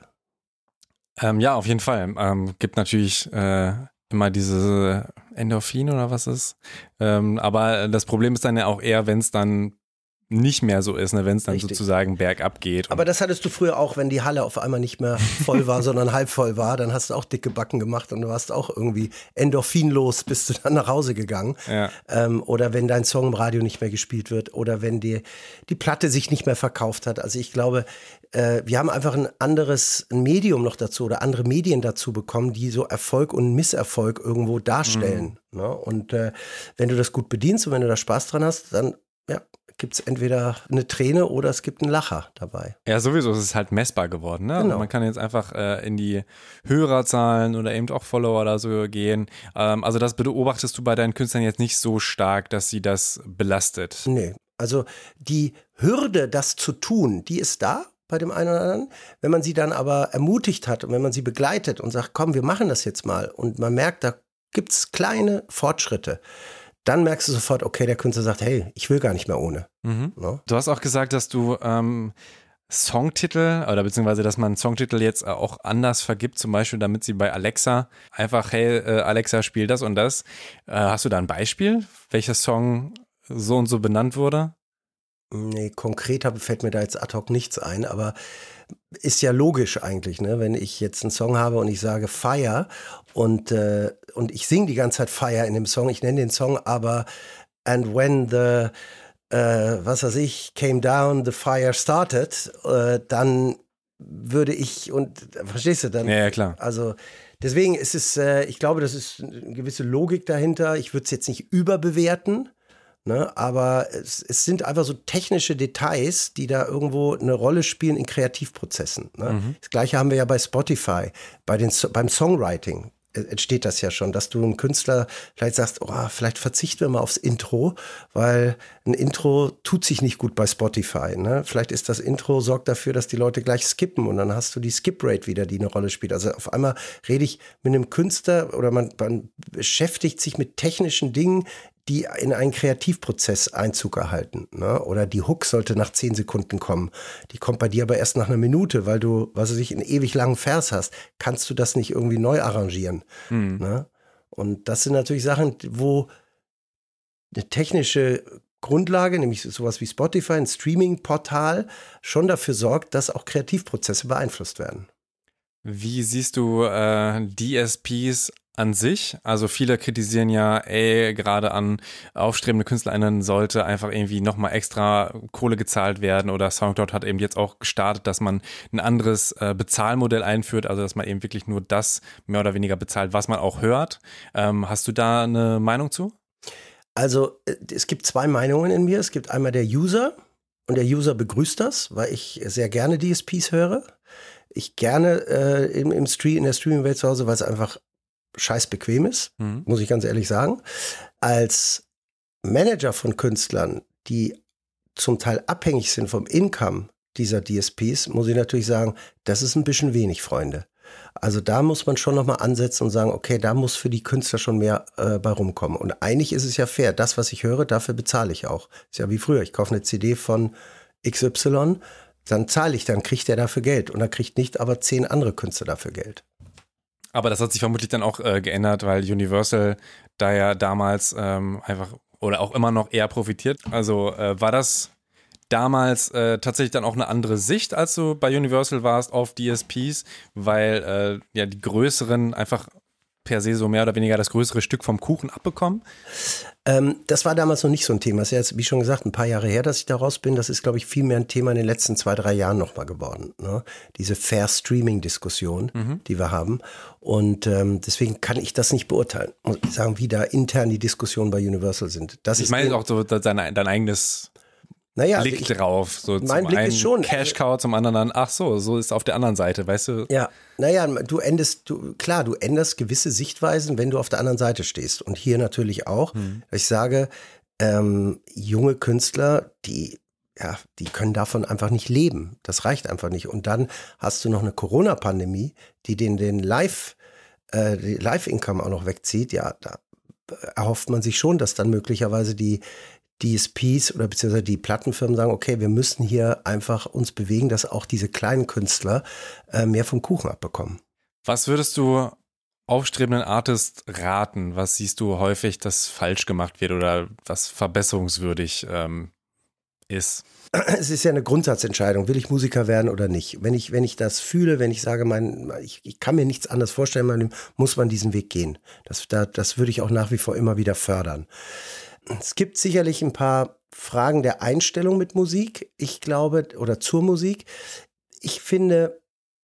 [SPEAKER 3] Ähm, ja, auf jeden Fall. Ähm, gibt natürlich äh, immer diese Endorphin oder was ist. Ähm, aber das Problem ist dann ja auch eher, wenn es dann nicht mehr so ist, ne, wenn es dann Richtig. sozusagen bergab geht.
[SPEAKER 1] Aber das hattest du früher auch, wenn die Halle auf einmal nicht mehr voll war, (laughs) sondern halb voll war, dann hast du auch dicke Backen gemacht und du warst auch irgendwie endorphinlos, bist du dann nach Hause gegangen. Ja. Ähm, oder wenn dein Song im Radio nicht mehr gespielt wird oder wenn die, die Platte sich nicht mehr verkauft hat. Also ich glaube, äh, wir haben einfach ein anderes Medium noch dazu oder andere Medien dazu bekommen, die so Erfolg und Misserfolg irgendwo darstellen. Mhm. Ne? Und äh, wenn du das gut bedienst und wenn du da Spaß dran hast, dann ja, gibt es entweder eine Träne oder es gibt einen Lacher dabei.
[SPEAKER 3] Ja, sowieso ist es halt messbar geworden. Ne? Also genau. man kann jetzt einfach äh, in die Hörerzahlen oder eben auch Follower oder so gehen. Ähm, also das beobachtest du bei deinen Künstlern jetzt nicht so stark, dass sie das belastet.
[SPEAKER 1] Nee, also die Hürde, das zu tun, die ist da bei dem einen oder anderen. Wenn man sie dann aber ermutigt hat und wenn man sie begleitet und sagt, komm, wir machen das jetzt mal und man merkt, da gibt es kleine Fortschritte, dann merkst du sofort, okay, der Künstler sagt, hey, ich will gar nicht mehr ohne. Mhm.
[SPEAKER 3] No? Du hast auch gesagt, dass du ähm, Songtitel oder beziehungsweise, dass man Songtitel jetzt auch anders vergibt, zum Beispiel, damit sie bei Alexa einfach, hey, äh, Alexa, spiel das und das. Äh, hast du da ein Beispiel, welcher Song so und so benannt wurde?
[SPEAKER 1] Nee, konkret fällt mir da jetzt ad hoc nichts ein, aber ist ja logisch eigentlich, ne? wenn ich jetzt einen Song habe und ich sage Fire und, äh, und ich singe die ganze Zeit Fire in dem Song, ich nenne den Song aber And when the, äh, was weiß ich, came down, the fire started, äh, dann würde ich, und verstehst du dann?
[SPEAKER 3] Ja, ja klar.
[SPEAKER 1] Also deswegen ist es, äh, ich glaube, das ist eine gewisse Logik dahinter. Ich würde es jetzt nicht überbewerten. Ne? Aber es, es, sind einfach so technische Details, die da irgendwo eine Rolle spielen in Kreativprozessen. Ne? Mhm. Das gleiche haben wir ja bei Spotify, bei den, beim Songwriting entsteht das ja schon, dass du einem Künstler vielleicht sagst, oh, vielleicht verzichten wir mal aufs Intro, weil ein Intro tut sich nicht gut bei Spotify. Ne? Vielleicht ist das Intro, sorgt dafür, dass die Leute gleich skippen und dann hast du die Skip-Rate wieder, die eine Rolle spielt. Also auf einmal rede ich mit einem Künstler oder man, man beschäftigt sich mit technischen Dingen, die in einen Kreativprozess Einzug erhalten. Ne? Oder die Hook sollte nach zehn Sekunden kommen. Die kommt bei dir aber erst nach einer Minute, weil du, was weiß ich, einen ewig langen Vers hast. Kannst du das nicht irgendwie neu arrangieren? Mhm. Ne? Und das sind natürlich Sachen, wo eine technische Grundlage, nämlich sowas wie Spotify, ein Streaming-Portal, schon dafür sorgt, dass auch Kreativprozesse beeinflusst werden.
[SPEAKER 3] Wie siehst du äh, DSPs an sich. Also viele kritisieren ja, ey, gerade an aufstrebende KünstlerInnen sollte einfach irgendwie nochmal extra Kohle gezahlt werden oder Soundcloud hat eben jetzt auch gestartet, dass man ein anderes äh, Bezahlmodell einführt, also dass man eben wirklich nur das mehr oder weniger bezahlt, was man auch hört. Ähm, hast du da eine Meinung zu?
[SPEAKER 1] Also äh, es gibt zwei Meinungen in mir. Es gibt einmal der User und der User begrüßt das, weil ich sehr gerne DSPs höre. ich gerne äh, im, im Stream, in der Streaming-Welt zu Hause, weil es einfach scheiß bequem ist, mhm. muss ich ganz ehrlich sagen. Als Manager von Künstlern, die zum Teil abhängig sind vom Income dieser DSPs, muss ich natürlich sagen, das ist ein bisschen wenig, Freunde. Also da muss man schon nochmal ansetzen und sagen, okay, da muss für die Künstler schon mehr äh, bei rumkommen. Und eigentlich ist es ja fair. Das, was ich höre, dafür bezahle ich auch. Ist ja wie früher. Ich kaufe eine CD von XY, dann zahle ich, dann kriegt der dafür Geld. Und dann kriegt nicht aber zehn andere Künstler dafür Geld.
[SPEAKER 3] Aber das hat sich vermutlich dann auch äh, geändert, weil Universal da ja damals ähm, einfach oder auch immer noch eher profitiert. Also äh, war das damals äh, tatsächlich dann auch eine andere Sicht, als du bei Universal warst auf DSPs, weil äh, ja die größeren einfach per se so mehr oder weniger das größere Stück vom Kuchen abbekommen?
[SPEAKER 1] Ähm, das war damals noch nicht so ein Thema. Das ist jetzt, wie schon gesagt, ein paar Jahre her, dass ich da raus bin. Das ist, glaube ich, viel mehr ein Thema in den letzten zwei, drei Jahren nochmal geworden. Ne? Diese Fair Streaming-Diskussion, mhm. die wir haben. Und ähm, deswegen kann ich das nicht beurteilen. Muss ich sagen, wie da intern die Diskussionen bei Universal sind. Das
[SPEAKER 3] ich meine auch so dein, dein eigenes naja, Blick ich, drauf. So
[SPEAKER 1] mein Blick ist schon.
[SPEAKER 3] Cash Cow, zum anderen ach so, so ist auf der anderen Seite, weißt du?
[SPEAKER 1] Ja, naja, du endest, du, klar, du änderst gewisse Sichtweisen, wenn du auf der anderen Seite stehst. Und hier natürlich auch. Hm. Ich sage, ähm, junge Künstler, die ja, die können davon einfach nicht leben. Das reicht einfach nicht. Und dann hast du noch eine Corona-Pandemie, die den, den Live, äh, Live-Income auch noch wegzieht. Ja, da erhofft man sich schon, dass dann möglicherweise die, DSPs oder beziehungsweise die Plattenfirmen sagen, okay, wir müssen hier einfach uns bewegen, dass auch diese kleinen Künstler äh, mehr vom Kuchen abbekommen.
[SPEAKER 3] Was würdest du aufstrebenden Artists raten? Was siehst du häufig, dass falsch gemacht wird oder was verbesserungswürdig ähm, ist?
[SPEAKER 1] Es ist ja eine Grundsatzentscheidung, will ich Musiker werden oder nicht. Wenn ich, wenn ich das fühle, wenn ich sage, mein, ich, ich kann mir nichts anderes vorstellen, muss man diesen Weg gehen. Das, da, das würde ich auch nach wie vor immer wieder fördern. Es gibt sicherlich ein paar Fragen der Einstellung mit Musik. Ich glaube, oder zur Musik. Ich finde,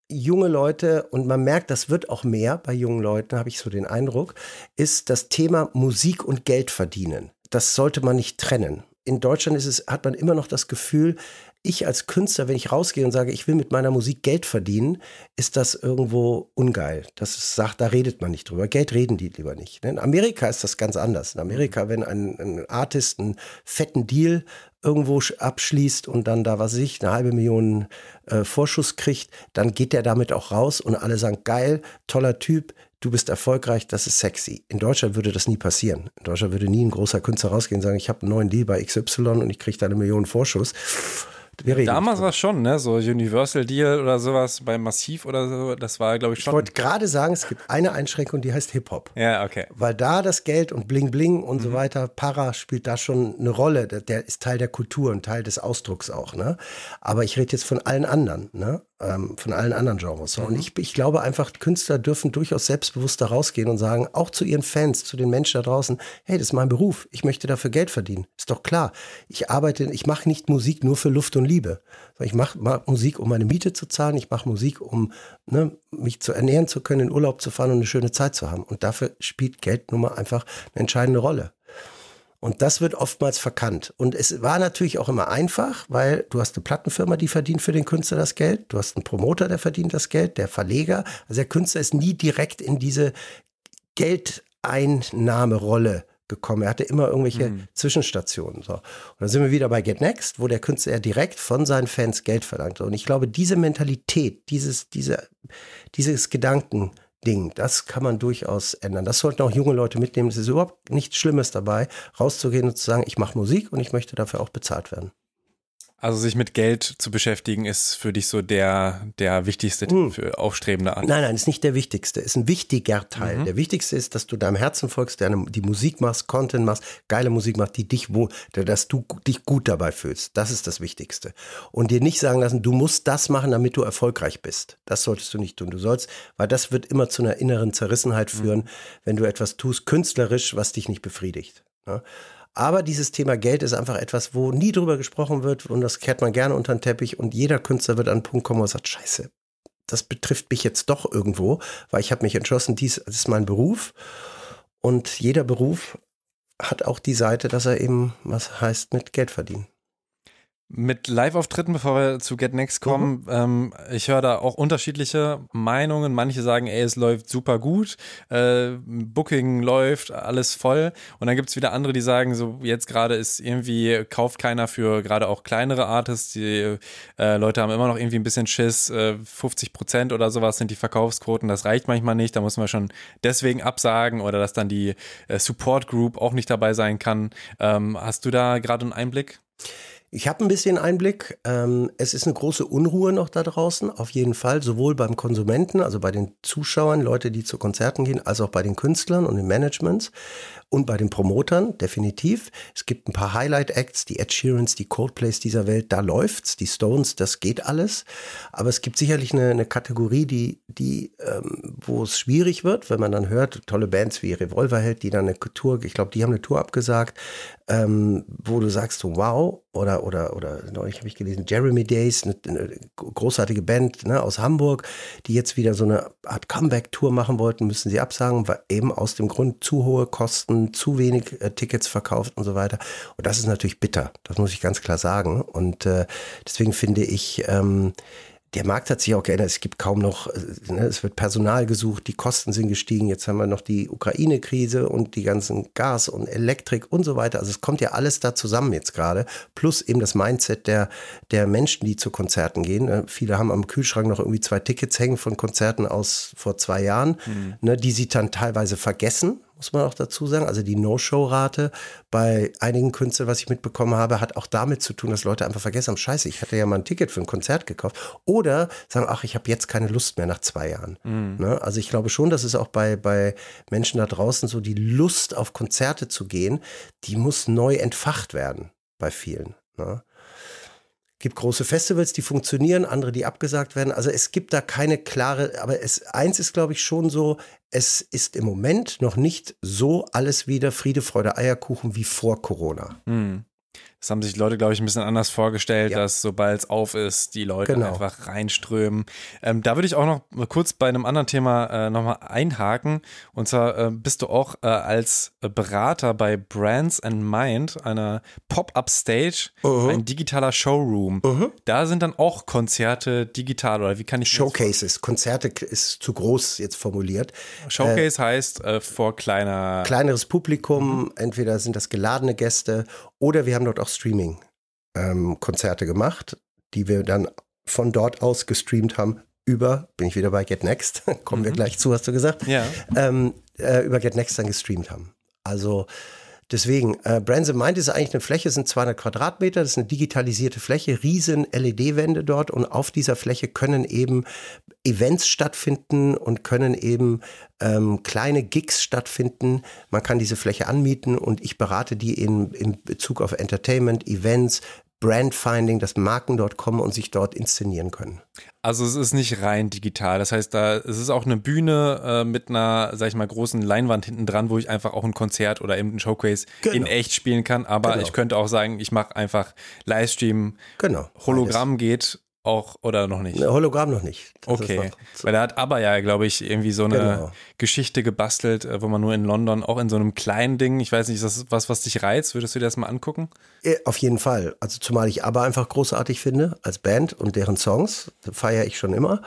[SPEAKER 1] junge Leute, und man merkt, das wird auch mehr bei jungen Leuten, habe ich so den Eindruck, ist das Thema Musik und Geld verdienen. Das sollte man nicht trennen. In Deutschland ist es, hat man immer noch das Gefühl, ich als Künstler, wenn ich rausgehe und sage, ich will mit meiner Musik Geld verdienen, ist das irgendwo ungeil. Das sagt, da redet man nicht drüber. Geld reden die lieber nicht. In Amerika ist das ganz anders. In Amerika, wenn ein, ein Artist einen fetten Deal irgendwo abschließt und dann da, was weiß ich, eine halbe Million äh, Vorschuss kriegt, dann geht der damit auch raus und alle sagen, geil, toller Typ, du bist erfolgreich, das ist sexy. In Deutschland würde das nie passieren. In Deutschland würde nie ein großer Künstler rausgehen und sagen, ich habe einen neuen Deal bei XY und ich kriege da eine Million Vorschuss.
[SPEAKER 3] Damals war es schon, ne? So Universal Deal oder sowas bei Massiv oder so, das war, glaube ich, schon.
[SPEAKER 1] Ich wollte gerade sagen, es gibt eine Einschränkung, die heißt Hip-Hop.
[SPEAKER 3] Ja, okay.
[SPEAKER 1] Weil da das Geld und Bling Bling und mhm. so weiter, Para spielt da schon eine Rolle. Der, der, ist Teil der Kultur und Teil des Ausdrucks auch, ne? Aber ich rede jetzt von allen anderen, ne? Ähm, von allen anderen Genres. Mhm. Und ich, ich glaube einfach, Künstler dürfen durchaus selbstbewusst da rausgehen und sagen, auch zu ihren Fans, zu den Menschen da draußen, hey, das ist mein Beruf, ich möchte dafür Geld verdienen. Ist doch klar. Ich arbeite, ich mache nicht Musik nur für Luft und Liebe. Ich mache mach Musik, um meine Miete zu zahlen, ich mache Musik, um ne, mich zu ernähren zu können, in Urlaub zu fahren und eine schöne Zeit zu haben. Und dafür spielt Geld nun mal einfach eine entscheidende Rolle. Und das wird oftmals verkannt. Und es war natürlich auch immer einfach, weil du hast eine Plattenfirma, die verdient für den Künstler das Geld, du hast einen Promoter, der verdient das Geld, der Verleger. Also der Künstler ist nie direkt in diese Geldeinnahmerolle gekommen. Er hatte immer irgendwelche mhm. Zwischenstationen. So. Und dann sind wir wieder bei Get Next, wo der Künstler ja direkt von seinen Fans Geld verlangt. Und ich glaube, diese Mentalität, dieses, diese, dieses Gedanken, Ding. Das kann man durchaus ändern. Das sollten auch junge Leute mitnehmen. Es ist überhaupt nichts Schlimmes dabei, rauszugehen und zu sagen, ich mache Musik und ich möchte dafür auch bezahlt werden.
[SPEAKER 3] Also sich mit Geld zu beschäftigen, ist für dich so der, der wichtigste Tipp hm. für aufstrebende Art.
[SPEAKER 1] Nein, nein, ist nicht der wichtigste, ist ein wichtiger Teil. Mhm. Der wichtigste ist, dass du deinem Herzen folgst, deine, die Musik machst, Content machst, geile Musik machst, die dich wo, dass du dich gut dabei fühlst. Das ist das Wichtigste. Und dir nicht sagen lassen, du musst das machen, damit du erfolgreich bist. Das solltest du nicht tun. Du sollst, weil das wird immer zu einer inneren Zerrissenheit mhm. führen, mhm. wenn du etwas tust, künstlerisch, was dich nicht befriedigt. Ja? Aber dieses Thema Geld ist einfach etwas, wo nie drüber gesprochen wird und das kehrt man gerne unter den Teppich und jeder Künstler wird an einen Punkt kommen, er sagt, scheiße, das betrifft mich jetzt doch irgendwo, weil ich habe mich entschlossen, dies ist mein Beruf und jeder Beruf hat auch die Seite, dass er eben, was heißt, mit Geld verdienen.
[SPEAKER 3] Mit Live-Auftritten, bevor wir zu Get Next kommen, mhm. ähm, ich höre da auch unterschiedliche Meinungen. Manche sagen, ey, es läuft super gut, äh, Booking läuft, alles voll. Und dann gibt es wieder andere, die sagen, so jetzt gerade ist irgendwie, kauft keiner für gerade auch kleinere Artists. Die äh, Leute haben immer noch irgendwie ein bisschen Schiss. Äh, 50 Prozent oder sowas sind die Verkaufsquoten. Das reicht manchmal nicht. Da muss man schon deswegen absagen oder dass dann die äh, Support Group auch nicht dabei sein kann. Ähm, hast du da gerade einen Einblick?
[SPEAKER 1] Ich habe ein bisschen Einblick. Ähm, es ist eine große Unruhe noch da draußen, auf jeden Fall, sowohl beim Konsumenten, also bei den Zuschauern, Leute, die zu Konzerten gehen, als auch bei den Künstlern und den Managements und bei den Promotern, definitiv. Es gibt ein paar Highlight-Acts, die Ed Sheerans, die Coldplays dieser Welt, da läuft's, die Stones, das geht alles. Aber es gibt sicherlich eine, eine Kategorie, die, die ähm, wo es schwierig wird, wenn man dann hört, tolle Bands wie Revolverheld, die dann eine Tour, ich glaube, die haben eine Tour abgesagt, ähm, wo du sagst, wow, oder, oder, oder neulich habe ich gelesen, Jeremy Days, eine, eine großartige Band ne, aus Hamburg, die jetzt wieder so eine Art Comeback-Tour machen wollten, müssen sie absagen, weil eben aus dem Grund zu hohe Kosten, zu wenig äh, Tickets verkauft und so weiter. Und das ist natürlich bitter, das muss ich ganz klar sagen. Und äh, deswegen finde ich, ähm, der Markt hat sich auch geändert. Es gibt kaum noch, ne, es wird Personal gesucht, die Kosten sind gestiegen. Jetzt haben wir noch die Ukraine-Krise und die ganzen Gas und Elektrik und so weiter. Also es kommt ja alles da zusammen jetzt gerade. Plus eben das Mindset der, der Menschen, die zu Konzerten gehen. Ne, viele haben am Kühlschrank noch irgendwie zwei Tickets hängen von Konzerten aus vor zwei Jahren, mhm. ne, die sie dann teilweise vergessen muss man auch dazu sagen. Also die No-Show-Rate bei einigen Künstlern, was ich mitbekommen habe, hat auch damit zu tun, dass Leute einfach vergessen haben, scheiße, ich hatte ja mal ein Ticket für ein Konzert gekauft. Oder sagen, ach, ich habe jetzt keine Lust mehr nach zwei Jahren. Mhm. Ne? Also ich glaube schon, dass es auch bei, bei Menschen da draußen so die Lust auf Konzerte zu gehen, die muss neu entfacht werden bei vielen. Ne? Gibt große Festivals, die funktionieren, andere, die abgesagt werden. Also es gibt da keine klare, aber es, eins ist, glaube ich, schon so, es ist im Moment noch nicht so alles wieder Friede, Freude, Eierkuchen wie vor Corona.
[SPEAKER 3] Mhm. Das haben sich Leute, glaube ich, ein bisschen anders vorgestellt, ja. dass sobald es auf ist, die Leute genau. einfach reinströmen. Ähm, da würde ich auch noch kurz bei einem anderen Thema äh, nochmal einhaken. Und zwar äh, bist du auch äh, als Berater bei Brands and Mind, einer Pop-Up-Stage, uh -huh. ein digitaler Showroom. Uh -huh. Da sind dann auch Konzerte digital oder wie kann ich
[SPEAKER 1] Showcases. Konzerte ist zu groß jetzt formuliert.
[SPEAKER 3] Showcase heißt äh, vor kleiner.
[SPEAKER 1] Kleineres Publikum, mhm. entweder sind das geladene Gäste oder wir haben dort auch Streaming-Konzerte ähm, gemacht, die wir dann von dort aus gestreamt haben über, bin ich wieder bei Get Next, (laughs) kommen mhm. wir gleich zu, hast du gesagt,
[SPEAKER 3] ja.
[SPEAKER 1] ähm, äh, über Get Next dann gestreamt haben. Also Deswegen, äh, Brands in Mind ist eigentlich eine Fläche, sind 200 Quadratmeter, das ist eine digitalisierte Fläche, riesen LED-Wände dort und auf dieser Fläche können eben Events stattfinden und können eben ähm, kleine Gigs stattfinden. Man kann diese Fläche anmieten und ich berate die in, in Bezug auf Entertainment, Events, Brandfinding, dass Marken dort kommen und sich dort inszenieren können.
[SPEAKER 3] Also es ist nicht rein digital. Das heißt, da es ist auch eine Bühne äh, mit einer, sag ich mal, großen Leinwand hinten dran, wo ich einfach auch ein Konzert oder eben ein Showcase genau. in echt spielen kann. Aber genau. ich könnte auch sagen, ich mache einfach Livestream.
[SPEAKER 1] Genau.
[SPEAKER 3] Hologramm Alles. geht auch oder noch nicht?
[SPEAKER 1] Hologramm noch nicht.
[SPEAKER 3] Das okay. Weil da hat aber ja, glaube ich, irgendwie so eine genau. Geschichte gebastelt, äh, wo man nur in London auch in so einem kleinen Ding, ich weiß nicht, ist das was, was dich reizt? Würdest du dir das mal angucken?
[SPEAKER 1] Auf jeden Fall. Also zumal ich aber einfach großartig finde als Band und deren Songs, feiere ich schon immer.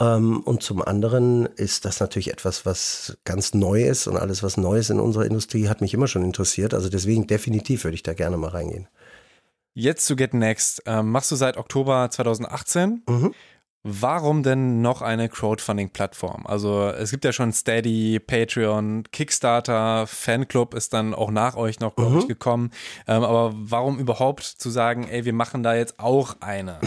[SPEAKER 1] Ähm, und zum anderen ist das natürlich etwas, was ganz neu ist und alles, was neu ist in unserer Industrie, hat mich immer schon interessiert. Also deswegen definitiv würde ich da gerne mal reingehen.
[SPEAKER 3] Jetzt zu Get Next. Ähm, machst du seit Oktober 2018. Mhm. Warum denn noch eine Crowdfunding-Plattform? Also es gibt ja schon Steady, Patreon, Kickstarter, Fanclub ist dann auch nach euch noch, glaube mhm. ich, gekommen. Ähm, aber warum überhaupt zu sagen, ey, wir machen da jetzt auch eine?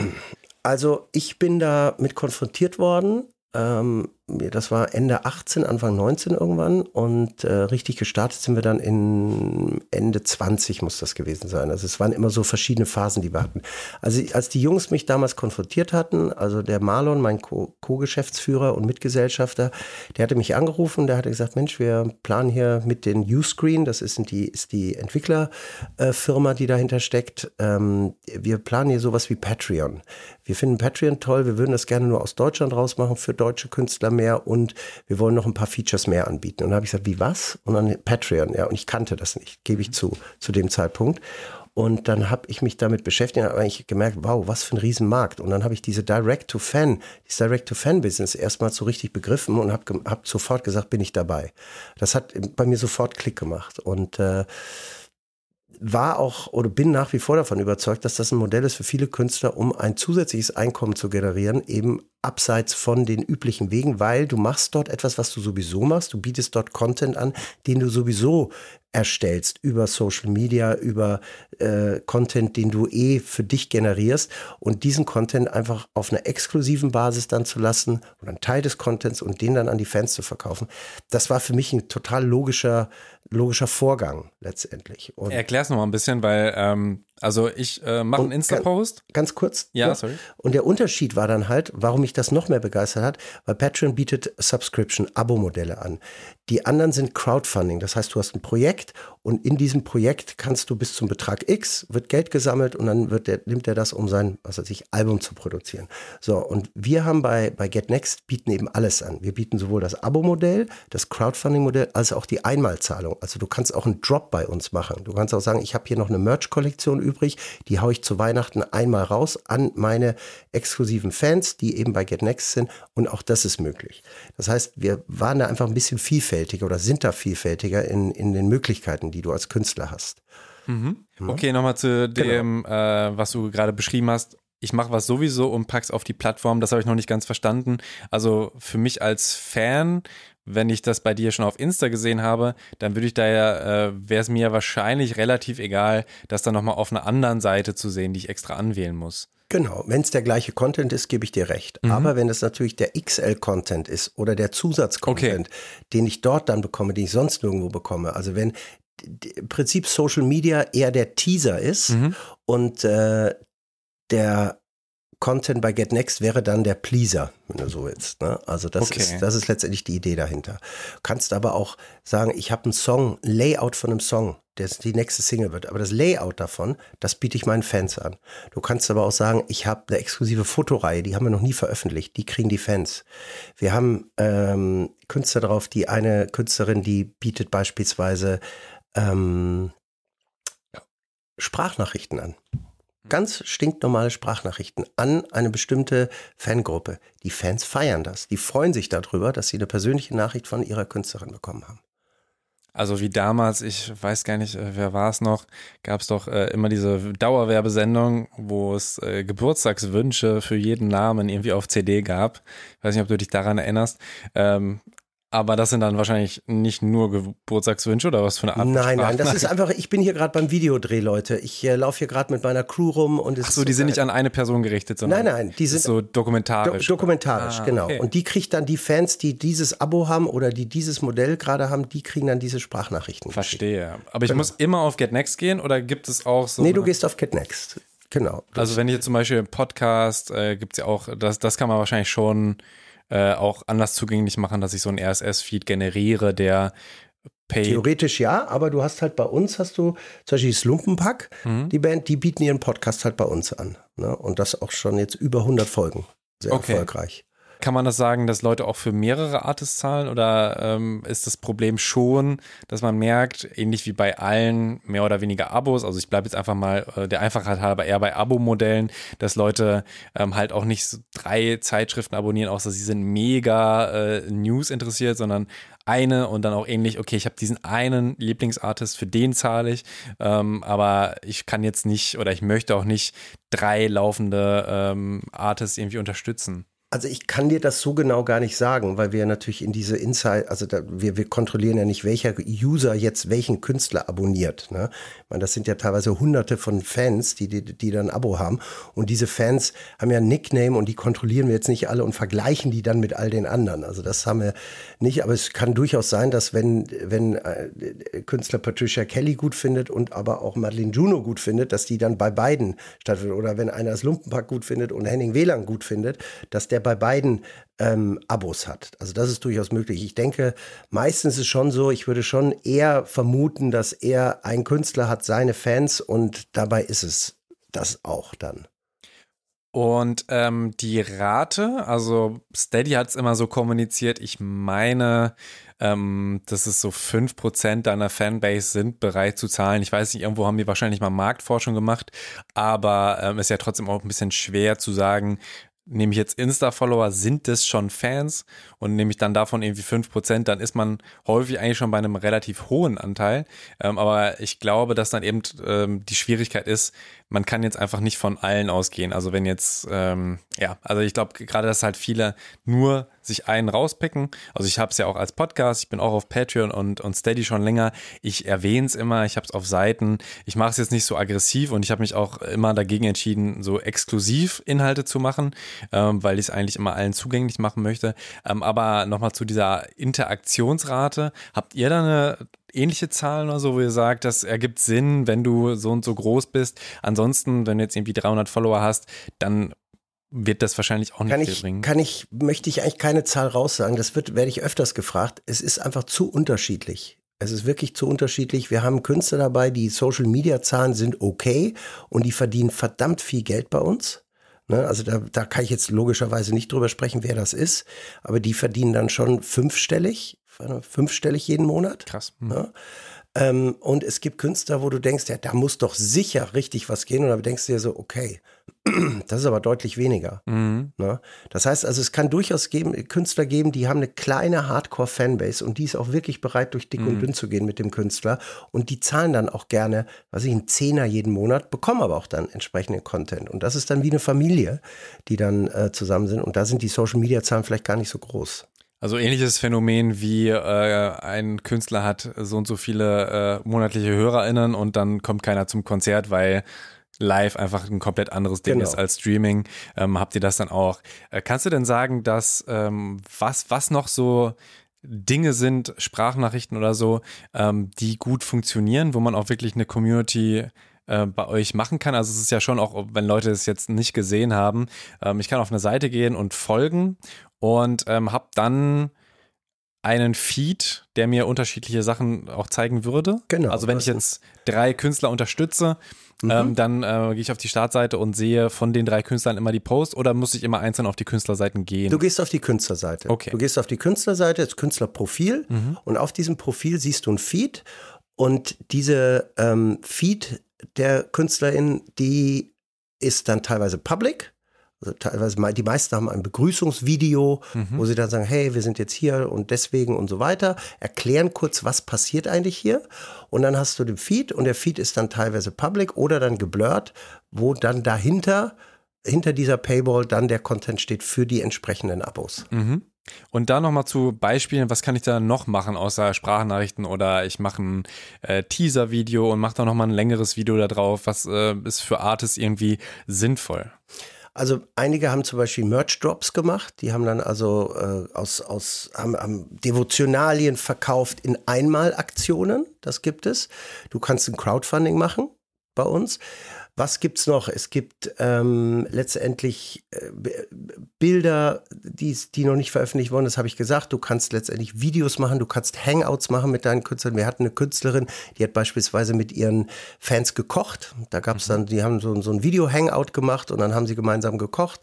[SPEAKER 1] Also ich bin da mit konfrontiert worden. Ähm, das war Ende 18, Anfang 19 irgendwann und äh, richtig gestartet sind wir dann in Ende 20 muss das gewesen sein. Also es waren immer so verschiedene Phasen, die wir hatten. Also als die Jungs mich damals konfrontiert hatten, also der Marlon, mein Co-Geschäftsführer und Mitgesellschafter, der hatte mich angerufen, der hatte gesagt, Mensch, wir planen hier mit den Uscreen, das ist die, ist die Entwicklerfirma, äh, die dahinter steckt, ähm, wir planen hier sowas wie Patreon. Wir finden Patreon toll, wir würden das gerne nur aus Deutschland rausmachen für deutsche Künstler mehr und wir wollen noch ein paar Features mehr anbieten. Und dann habe ich gesagt, wie was? Und dann Patreon, ja, und ich kannte das nicht, gebe ich zu, zu dem Zeitpunkt. Und dann habe ich mich damit beschäftigt und habe eigentlich gemerkt, wow, was für ein Riesenmarkt. Und dann habe ich diese Direct-to-Fan, dieses Direct-to-Fan-Business erstmal so richtig begriffen und habe hab sofort gesagt, bin ich dabei. Das hat bei mir sofort Klick gemacht. Und äh, war auch oder bin nach wie vor davon überzeugt, dass das ein Modell ist für viele Künstler, um ein zusätzliches Einkommen zu generieren, eben abseits von den üblichen Wegen, weil du machst dort etwas, was du sowieso machst. Du bietest dort Content an, den du sowieso erstellst über Social Media, über äh, Content, den du eh für dich generierst und diesen Content einfach auf einer exklusiven Basis dann zu lassen oder einen Teil des Contents und den dann an die Fans zu verkaufen. Das war für mich ein total logischer logischer Vorgang letztendlich.
[SPEAKER 3] Erklär's noch mal ein bisschen, weil ähm, also ich äh, mache einen Insta-Post.
[SPEAKER 1] Ganz, ganz, kurz.
[SPEAKER 3] Ja, noch. sorry.
[SPEAKER 1] Und der Unterschied war dann halt, warum mich das noch mehr begeistert hat, weil Patreon bietet Subscription-Abo-Modelle an. Die anderen sind Crowdfunding. Das heißt, du hast ein Projekt und in diesem Projekt kannst du bis zum Betrag X wird Geld gesammelt und dann wird der, nimmt er das, um sein, was weiß ich, Album zu produzieren. So, und wir haben bei, bei GetNext bieten eben alles an. Wir bieten sowohl das Abo-Modell, das Crowdfunding-Modell, als auch die Einmalzahlung. Also du kannst auch einen Drop bei uns machen. Du kannst auch sagen, ich habe hier noch eine Merch-Kollektion übrig, die haue ich zu Weihnachten einmal raus an meine exklusiven Fans, die eben bei GetNext sind und auch das ist möglich. Das heißt, wir waren da einfach ein bisschen vielfältiger oder sind da vielfältiger in, in den Möglichkeiten, die du als Künstler hast.
[SPEAKER 3] Mhm. Okay, nochmal zu dem, genau. äh, was du gerade beschrieben hast. Ich mache was sowieso und pack's auf die Plattform. Das habe ich noch nicht ganz verstanden. Also für mich als Fan, wenn ich das bei dir schon auf Insta gesehen habe, dann würde ich da ja, äh, wäre es mir wahrscheinlich relativ egal, das dann nochmal auf einer anderen Seite zu sehen, die ich extra anwählen muss.
[SPEAKER 1] Genau, wenn es der gleiche Content ist, gebe ich dir recht. Mhm. Aber wenn es natürlich der XL-Content ist oder der Zusatzcontent, okay. den ich dort dann bekomme, den ich sonst nirgendwo bekomme, also wenn im Prinzip Social Media eher der Teaser ist mhm. und äh, der Content bei GetNext wäre dann der Pleaser, wenn du so willst. Ne? Also das, okay. ist, das ist letztendlich die Idee dahinter. Kannst aber auch sagen, ich habe einen Song, ein Layout von einem Song, der die nächste Single wird. Aber das Layout davon, das biete ich meinen Fans an. Du kannst aber auch sagen, ich habe eine exklusive Fotoreihe, die haben wir noch nie veröffentlicht, die kriegen die Fans. Wir haben ähm, Künstler drauf, die eine Künstlerin, die bietet beispielsweise ähm, Sprachnachrichten an. Ganz stinknormale Sprachnachrichten an eine bestimmte Fangruppe. Die Fans feiern das. Die freuen sich darüber, dass sie eine persönliche Nachricht von ihrer Künstlerin bekommen haben.
[SPEAKER 3] Also wie damals, ich weiß gar nicht, äh, wer war es noch, gab es doch äh, immer diese Dauerwerbesendung, wo es äh, Geburtstagswünsche für jeden Namen irgendwie auf CD gab. Ich weiß nicht, ob du dich daran erinnerst. Ähm, aber das sind dann wahrscheinlich nicht nur Geburtstagswünsche oder was für eine Art
[SPEAKER 1] Nein, nein, das ist einfach, ich bin hier gerade beim Videodreh, Leute. Ich äh, laufe hier gerade mit meiner Crew rum und es
[SPEAKER 3] Ach so, die sind nicht an eine Person gerichtet, sondern
[SPEAKER 1] Nein, nein, die sind
[SPEAKER 3] so dokumentarisch.
[SPEAKER 1] Do dokumentarisch, ah, genau. Okay. Und die kriegt dann die Fans, die dieses Abo haben oder die dieses Modell gerade haben, die kriegen dann diese Sprachnachrichten.
[SPEAKER 3] Verstehe. Aber ich genau. muss immer auf Get Next gehen oder gibt es auch so
[SPEAKER 1] Nee, du gehst auf Get Next. Genau.
[SPEAKER 3] Also wenn ich jetzt zum Beispiel einen Podcast, äh, gibt es ja auch, das, das kann man wahrscheinlich schon äh, auch anders zugänglich machen, dass ich so einen RSS-Feed generiere, der
[SPEAKER 1] Pay. Theoretisch ja, aber du hast halt bei uns, hast du zum Beispiel Slumpenpack, mhm. die Band, die bieten ihren Podcast halt bei uns an. Ne? Und das auch schon jetzt über 100 Folgen. Sehr okay. erfolgreich.
[SPEAKER 3] Kann man das sagen, dass Leute auch für mehrere Artists zahlen oder ähm, ist das Problem schon, dass man merkt, ähnlich wie bei allen mehr oder weniger Abos, also ich bleibe jetzt einfach mal äh, der Einfachheit halber eher bei Abo-Modellen, dass Leute ähm, halt auch nicht so drei Zeitschriften abonnieren, außer sie sind mega äh, News interessiert, sondern eine und dann auch ähnlich, okay, ich habe diesen einen Lieblingsartist, für den zahle ich, ähm, aber ich kann jetzt nicht oder ich möchte auch nicht drei laufende ähm, Artists irgendwie unterstützen.
[SPEAKER 1] Also ich kann dir das so genau gar nicht sagen, weil wir natürlich in diese Insight, also da, wir, wir kontrollieren ja nicht, welcher User jetzt welchen Künstler abonniert. Ne? Ich meine, das sind ja teilweise hunderte von Fans, die, die, die dann ein Abo haben. Und diese Fans haben ja ein Nickname und die kontrollieren wir jetzt nicht alle und vergleichen die dann mit all den anderen. Also das haben wir nicht, aber es kann durchaus sein, dass wenn, wenn äh, Künstler Patricia Kelly gut findet und aber auch Madeleine Juno gut findet, dass die dann bei beiden stattfindet. Oder wenn einer das Lumpenpack gut findet und Henning Wieland gut findet, dass der bei beiden ähm, Abos hat. Also das ist durchaus möglich. Ich denke, meistens ist es schon so, ich würde schon eher vermuten, dass er ein Künstler hat seine Fans und dabei ist es das auch dann.
[SPEAKER 3] Und ähm, die Rate, also Steady hat es immer so kommuniziert, ich meine, ähm, dass es so 5% deiner Fanbase sind bereit zu zahlen. Ich weiß nicht, irgendwo haben die wahrscheinlich mal Marktforschung gemacht, aber ähm, ist ja trotzdem auch ein bisschen schwer zu sagen, nehme ich jetzt Insta-Follower, sind das schon Fans und nehme ich dann davon irgendwie 5%, dann ist man häufig eigentlich schon bei einem relativ hohen Anteil. Ähm, aber ich glaube, dass dann eben ähm, die Schwierigkeit ist, man kann jetzt einfach nicht von allen ausgehen. Also wenn jetzt, ähm, ja, also ich glaube gerade, dass halt viele nur sich einen rauspicken. Also ich habe es ja auch als Podcast, ich bin auch auf Patreon und, und Steady schon länger. Ich erwähne es immer, ich habe es auf Seiten. Ich mache es jetzt nicht so aggressiv und ich habe mich auch immer dagegen entschieden, so exklusiv Inhalte zu machen, ähm, weil ich es eigentlich immer allen zugänglich machen möchte. Ähm, aber nochmal zu dieser Interaktionsrate. Habt ihr da eine ähnliche Zahlen oder so, wo ihr sagt, das ergibt Sinn, wenn du so und so groß bist. Ansonsten, wenn du jetzt irgendwie 300 Follower hast, dann wird das wahrscheinlich auch nicht
[SPEAKER 1] kann
[SPEAKER 3] viel
[SPEAKER 1] ich,
[SPEAKER 3] bringen.
[SPEAKER 1] Kann ich, möchte ich eigentlich keine Zahl raussagen. Das wird, werde ich öfters gefragt. Es ist einfach zu unterschiedlich. Es ist wirklich zu unterschiedlich. Wir haben Künstler dabei, die Social Media Zahlen sind okay und die verdienen verdammt viel Geld bei uns. Ne, also da, da kann ich jetzt logischerweise nicht drüber sprechen, wer das ist, aber die verdienen dann schon fünfstellig, fünfstellig jeden Monat.
[SPEAKER 3] Krass. Hm.
[SPEAKER 1] Ja. Ähm, und es gibt Künstler, wo du denkst, ja, da muss doch sicher richtig was gehen. Und dann denkst du dir so, okay, (clears throat) das ist aber deutlich weniger.
[SPEAKER 3] Mhm.
[SPEAKER 1] Ne? Das heißt also, es kann durchaus geben, Künstler geben, die haben eine kleine Hardcore-Fanbase und die ist auch wirklich bereit, durch dick
[SPEAKER 3] Mhm.
[SPEAKER 1] und dünn zu gehen mit dem Künstler. Und die zahlen dann auch gerne, was ich, einen Zehner jeden Monat, bekommen aber auch dann entsprechenden Content. Und das ist dann wie eine Familie, die dann äh, zusammen sind. Und da sind die Social-Media-Zahlen vielleicht gar nicht so groß.
[SPEAKER 3] Also ähnliches Phänomen wie äh, ein Künstler hat so und so viele äh, monatliche HörerInnen und dann kommt keiner zum Konzert, weil live einfach ein komplett anderes Ding
[SPEAKER 1] Genau.
[SPEAKER 3] ist als Streaming. Ähm, habt ihr das dann auch? Äh, kannst du denn sagen, dass ähm, was, was noch so Dinge sind, Sprachnachrichten oder so, ähm, die gut funktionieren, wo man auch wirklich eine Community äh, bei euch machen kann. Also es ist ja schon auch, wenn Leute es jetzt nicht gesehen haben, ähm, ich kann auf eine Seite gehen und folgen und ähm, habe dann einen Feed, der mir unterschiedliche Sachen auch zeigen würde.
[SPEAKER 1] Genau,
[SPEAKER 3] Also wenn ich jetzt drei Künstler unterstütze,
[SPEAKER 1] Mhm.
[SPEAKER 3] ähm, dann äh, gehe ich auf die Startseite und sehe von den drei Künstlern immer die Posts oder muss ich immer einzeln auf die Künstlerseiten gehen?
[SPEAKER 1] Du gehst auf die Künstlerseite.
[SPEAKER 3] Okay.
[SPEAKER 1] Du gehst auf die Künstlerseite, das Künstlerprofil und auf diesem Profil siehst du ein Feed und diese ähm, Feed der Künstlerin, die ist dann teilweise public. Also teilweise, die meisten haben ein Begrüßungsvideo, wo sie dann sagen, hey, wir sind jetzt hier und deswegen und so weiter, erklären kurz, was passiert eigentlich hier. Und dann hast du den Feed und der Feed ist dann teilweise public oder dann geblurrt, wo dann dahinter, hinter dieser Paywall dann der Content steht für die entsprechenden Abos.
[SPEAKER 3] Mhm. Und da nochmal zu Beispielen, was kann ich da noch machen, außer Sprachnachrichten oder ich mache ein äh, Teaser-Video und mache da nochmal ein längeres Video da drauf. Was äh, ist für Artists irgendwie sinnvoll?
[SPEAKER 1] Also einige haben zum Beispiel Merch-Drops gemacht. Die haben dann also äh, aus, aus haben, haben Devotionalien verkauft in Einmalaktionen. Das gibt es. Du kannst ein Crowdfunding machen bei uns. Was gibt's noch? Es gibt ähm, letztendlich äh, Bilder, die, die noch nicht veröffentlicht wurden, das habe ich gesagt. Du kannst letztendlich Videos machen, du kannst Hangouts machen mit deinen Künstlern. Wir hatten eine Künstlerin, die hat beispielsweise mit ihren Fans gekocht. Da gab's dann, die haben so, so ein Video-Hangout gemacht und dann haben sie gemeinsam gekocht.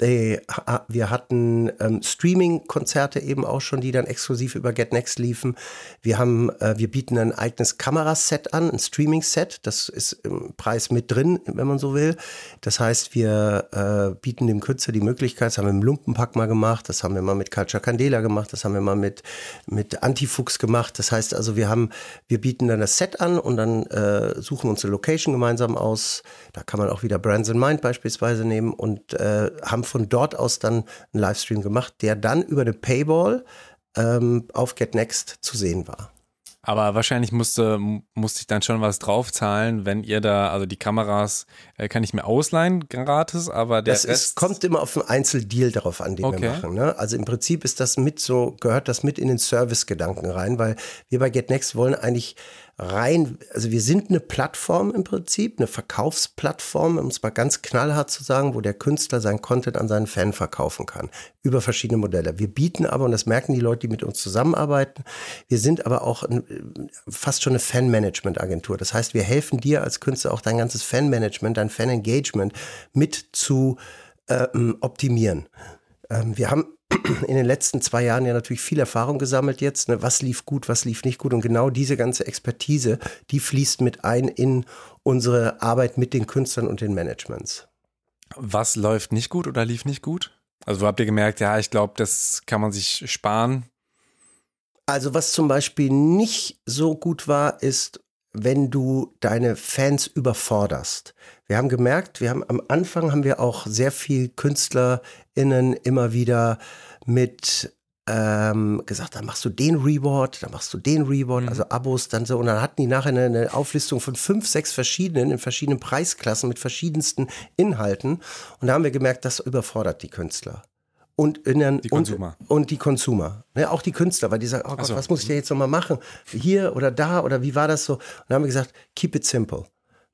[SPEAKER 1] They, ha- wir hatten ähm, Streaming-Konzerte eben auch schon, die dann exklusiv über Get Next liefen. Wir haben, äh, wir bieten ein eigenes Kameraset an, ein Streaming-Set. Das ist im Preis mit drin, wenn man so will. Das heißt, wir äh, bieten dem Künstler die Möglichkeit, das haben wir im Lumpenpack mal gemacht, das haben wir mal mit Culture Candela gemacht, das haben wir mal mit, mit Antifuchs gemacht. Das heißt also, wir haben, wir bieten dann das Set an und dann äh, suchen uns eine Location gemeinsam aus. Da kann man auch wieder Brands in Mind beispielsweise nehmen und äh, haben von dort aus dann einen Livestream gemacht, der dann über eine Paywall ähm, auf Get Next zu sehen war.
[SPEAKER 3] Aber wahrscheinlich musste, musste ich dann schon was draufzahlen, wenn ihr da, also die Kameras äh, kann ich mir ausleihen gratis, aber der
[SPEAKER 1] Das
[SPEAKER 3] Rest
[SPEAKER 1] ist, kommt immer auf einen Einzeldeal darauf an, den
[SPEAKER 3] Okay.
[SPEAKER 1] wir machen. Ne? Also im Prinzip ist das mit so, gehört das mit in den Service-Gedanken rein, weil wir bei GetNext wollen eigentlich rein, also wir sind eine Plattform im Prinzip, eine Verkaufsplattform, um es mal ganz knallhart zu sagen, wo der Künstler seinen Content an seinen Fan verkaufen kann. Über verschiedene Modelle. Wir bieten aber, und das merken die Leute, die mit uns zusammenarbeiten, wir sind aber auch fast schon eine Fan-Management-Agentur. Das heißt, wir helfen dir als Künstler auch dein ganzes Fan-Management, dein Fan-Engagement mit zu ähm, optimieren. Ähm, wir haben (clears throat) in den letzten zwei Jahren ja natürlich viel Erfahrung gesammelt jetzt. Ne? Was lief gut, was lief nicht gut. Und genau diese ganze Expertise, die fließt mit ein in unsere Arbeit mit den Künstlern und den Managements.
[SPEAKER 3] Was läuft nicht gut oder lief nicht gut? Also habt ihr gemerkt, ja, ich glaube, das kann man sich sparen.
[SPEAKER 1] Also was zum Beispiel nicht so gut war, ist, wenn du deine Fans überforderst. Wir haben gemerkt, wir haben am Anfang haben wir auch sehr viel KünstlerInnen immer wieder mit ähm, gesagt, dann machst du den Reward, dann machst du den Reward, mhm. also Abos dann so. Und dann hatten die nachher eine, eine, Auflistung von fünf, sechs verschiedenen, in verschiedenen Preisklassen mit verschiedensten Inhalten. Und da haben wir gemerkt, das überfordert die Künstler. Und, in, die und, und die Consumer. Ne, auch die Künstler, weil die sagen, oh Gott, so. was muss ich da jetzt nochmal machen? Hier oder da oder wie war das so? Und dann haben wir gesagt, keep it simple.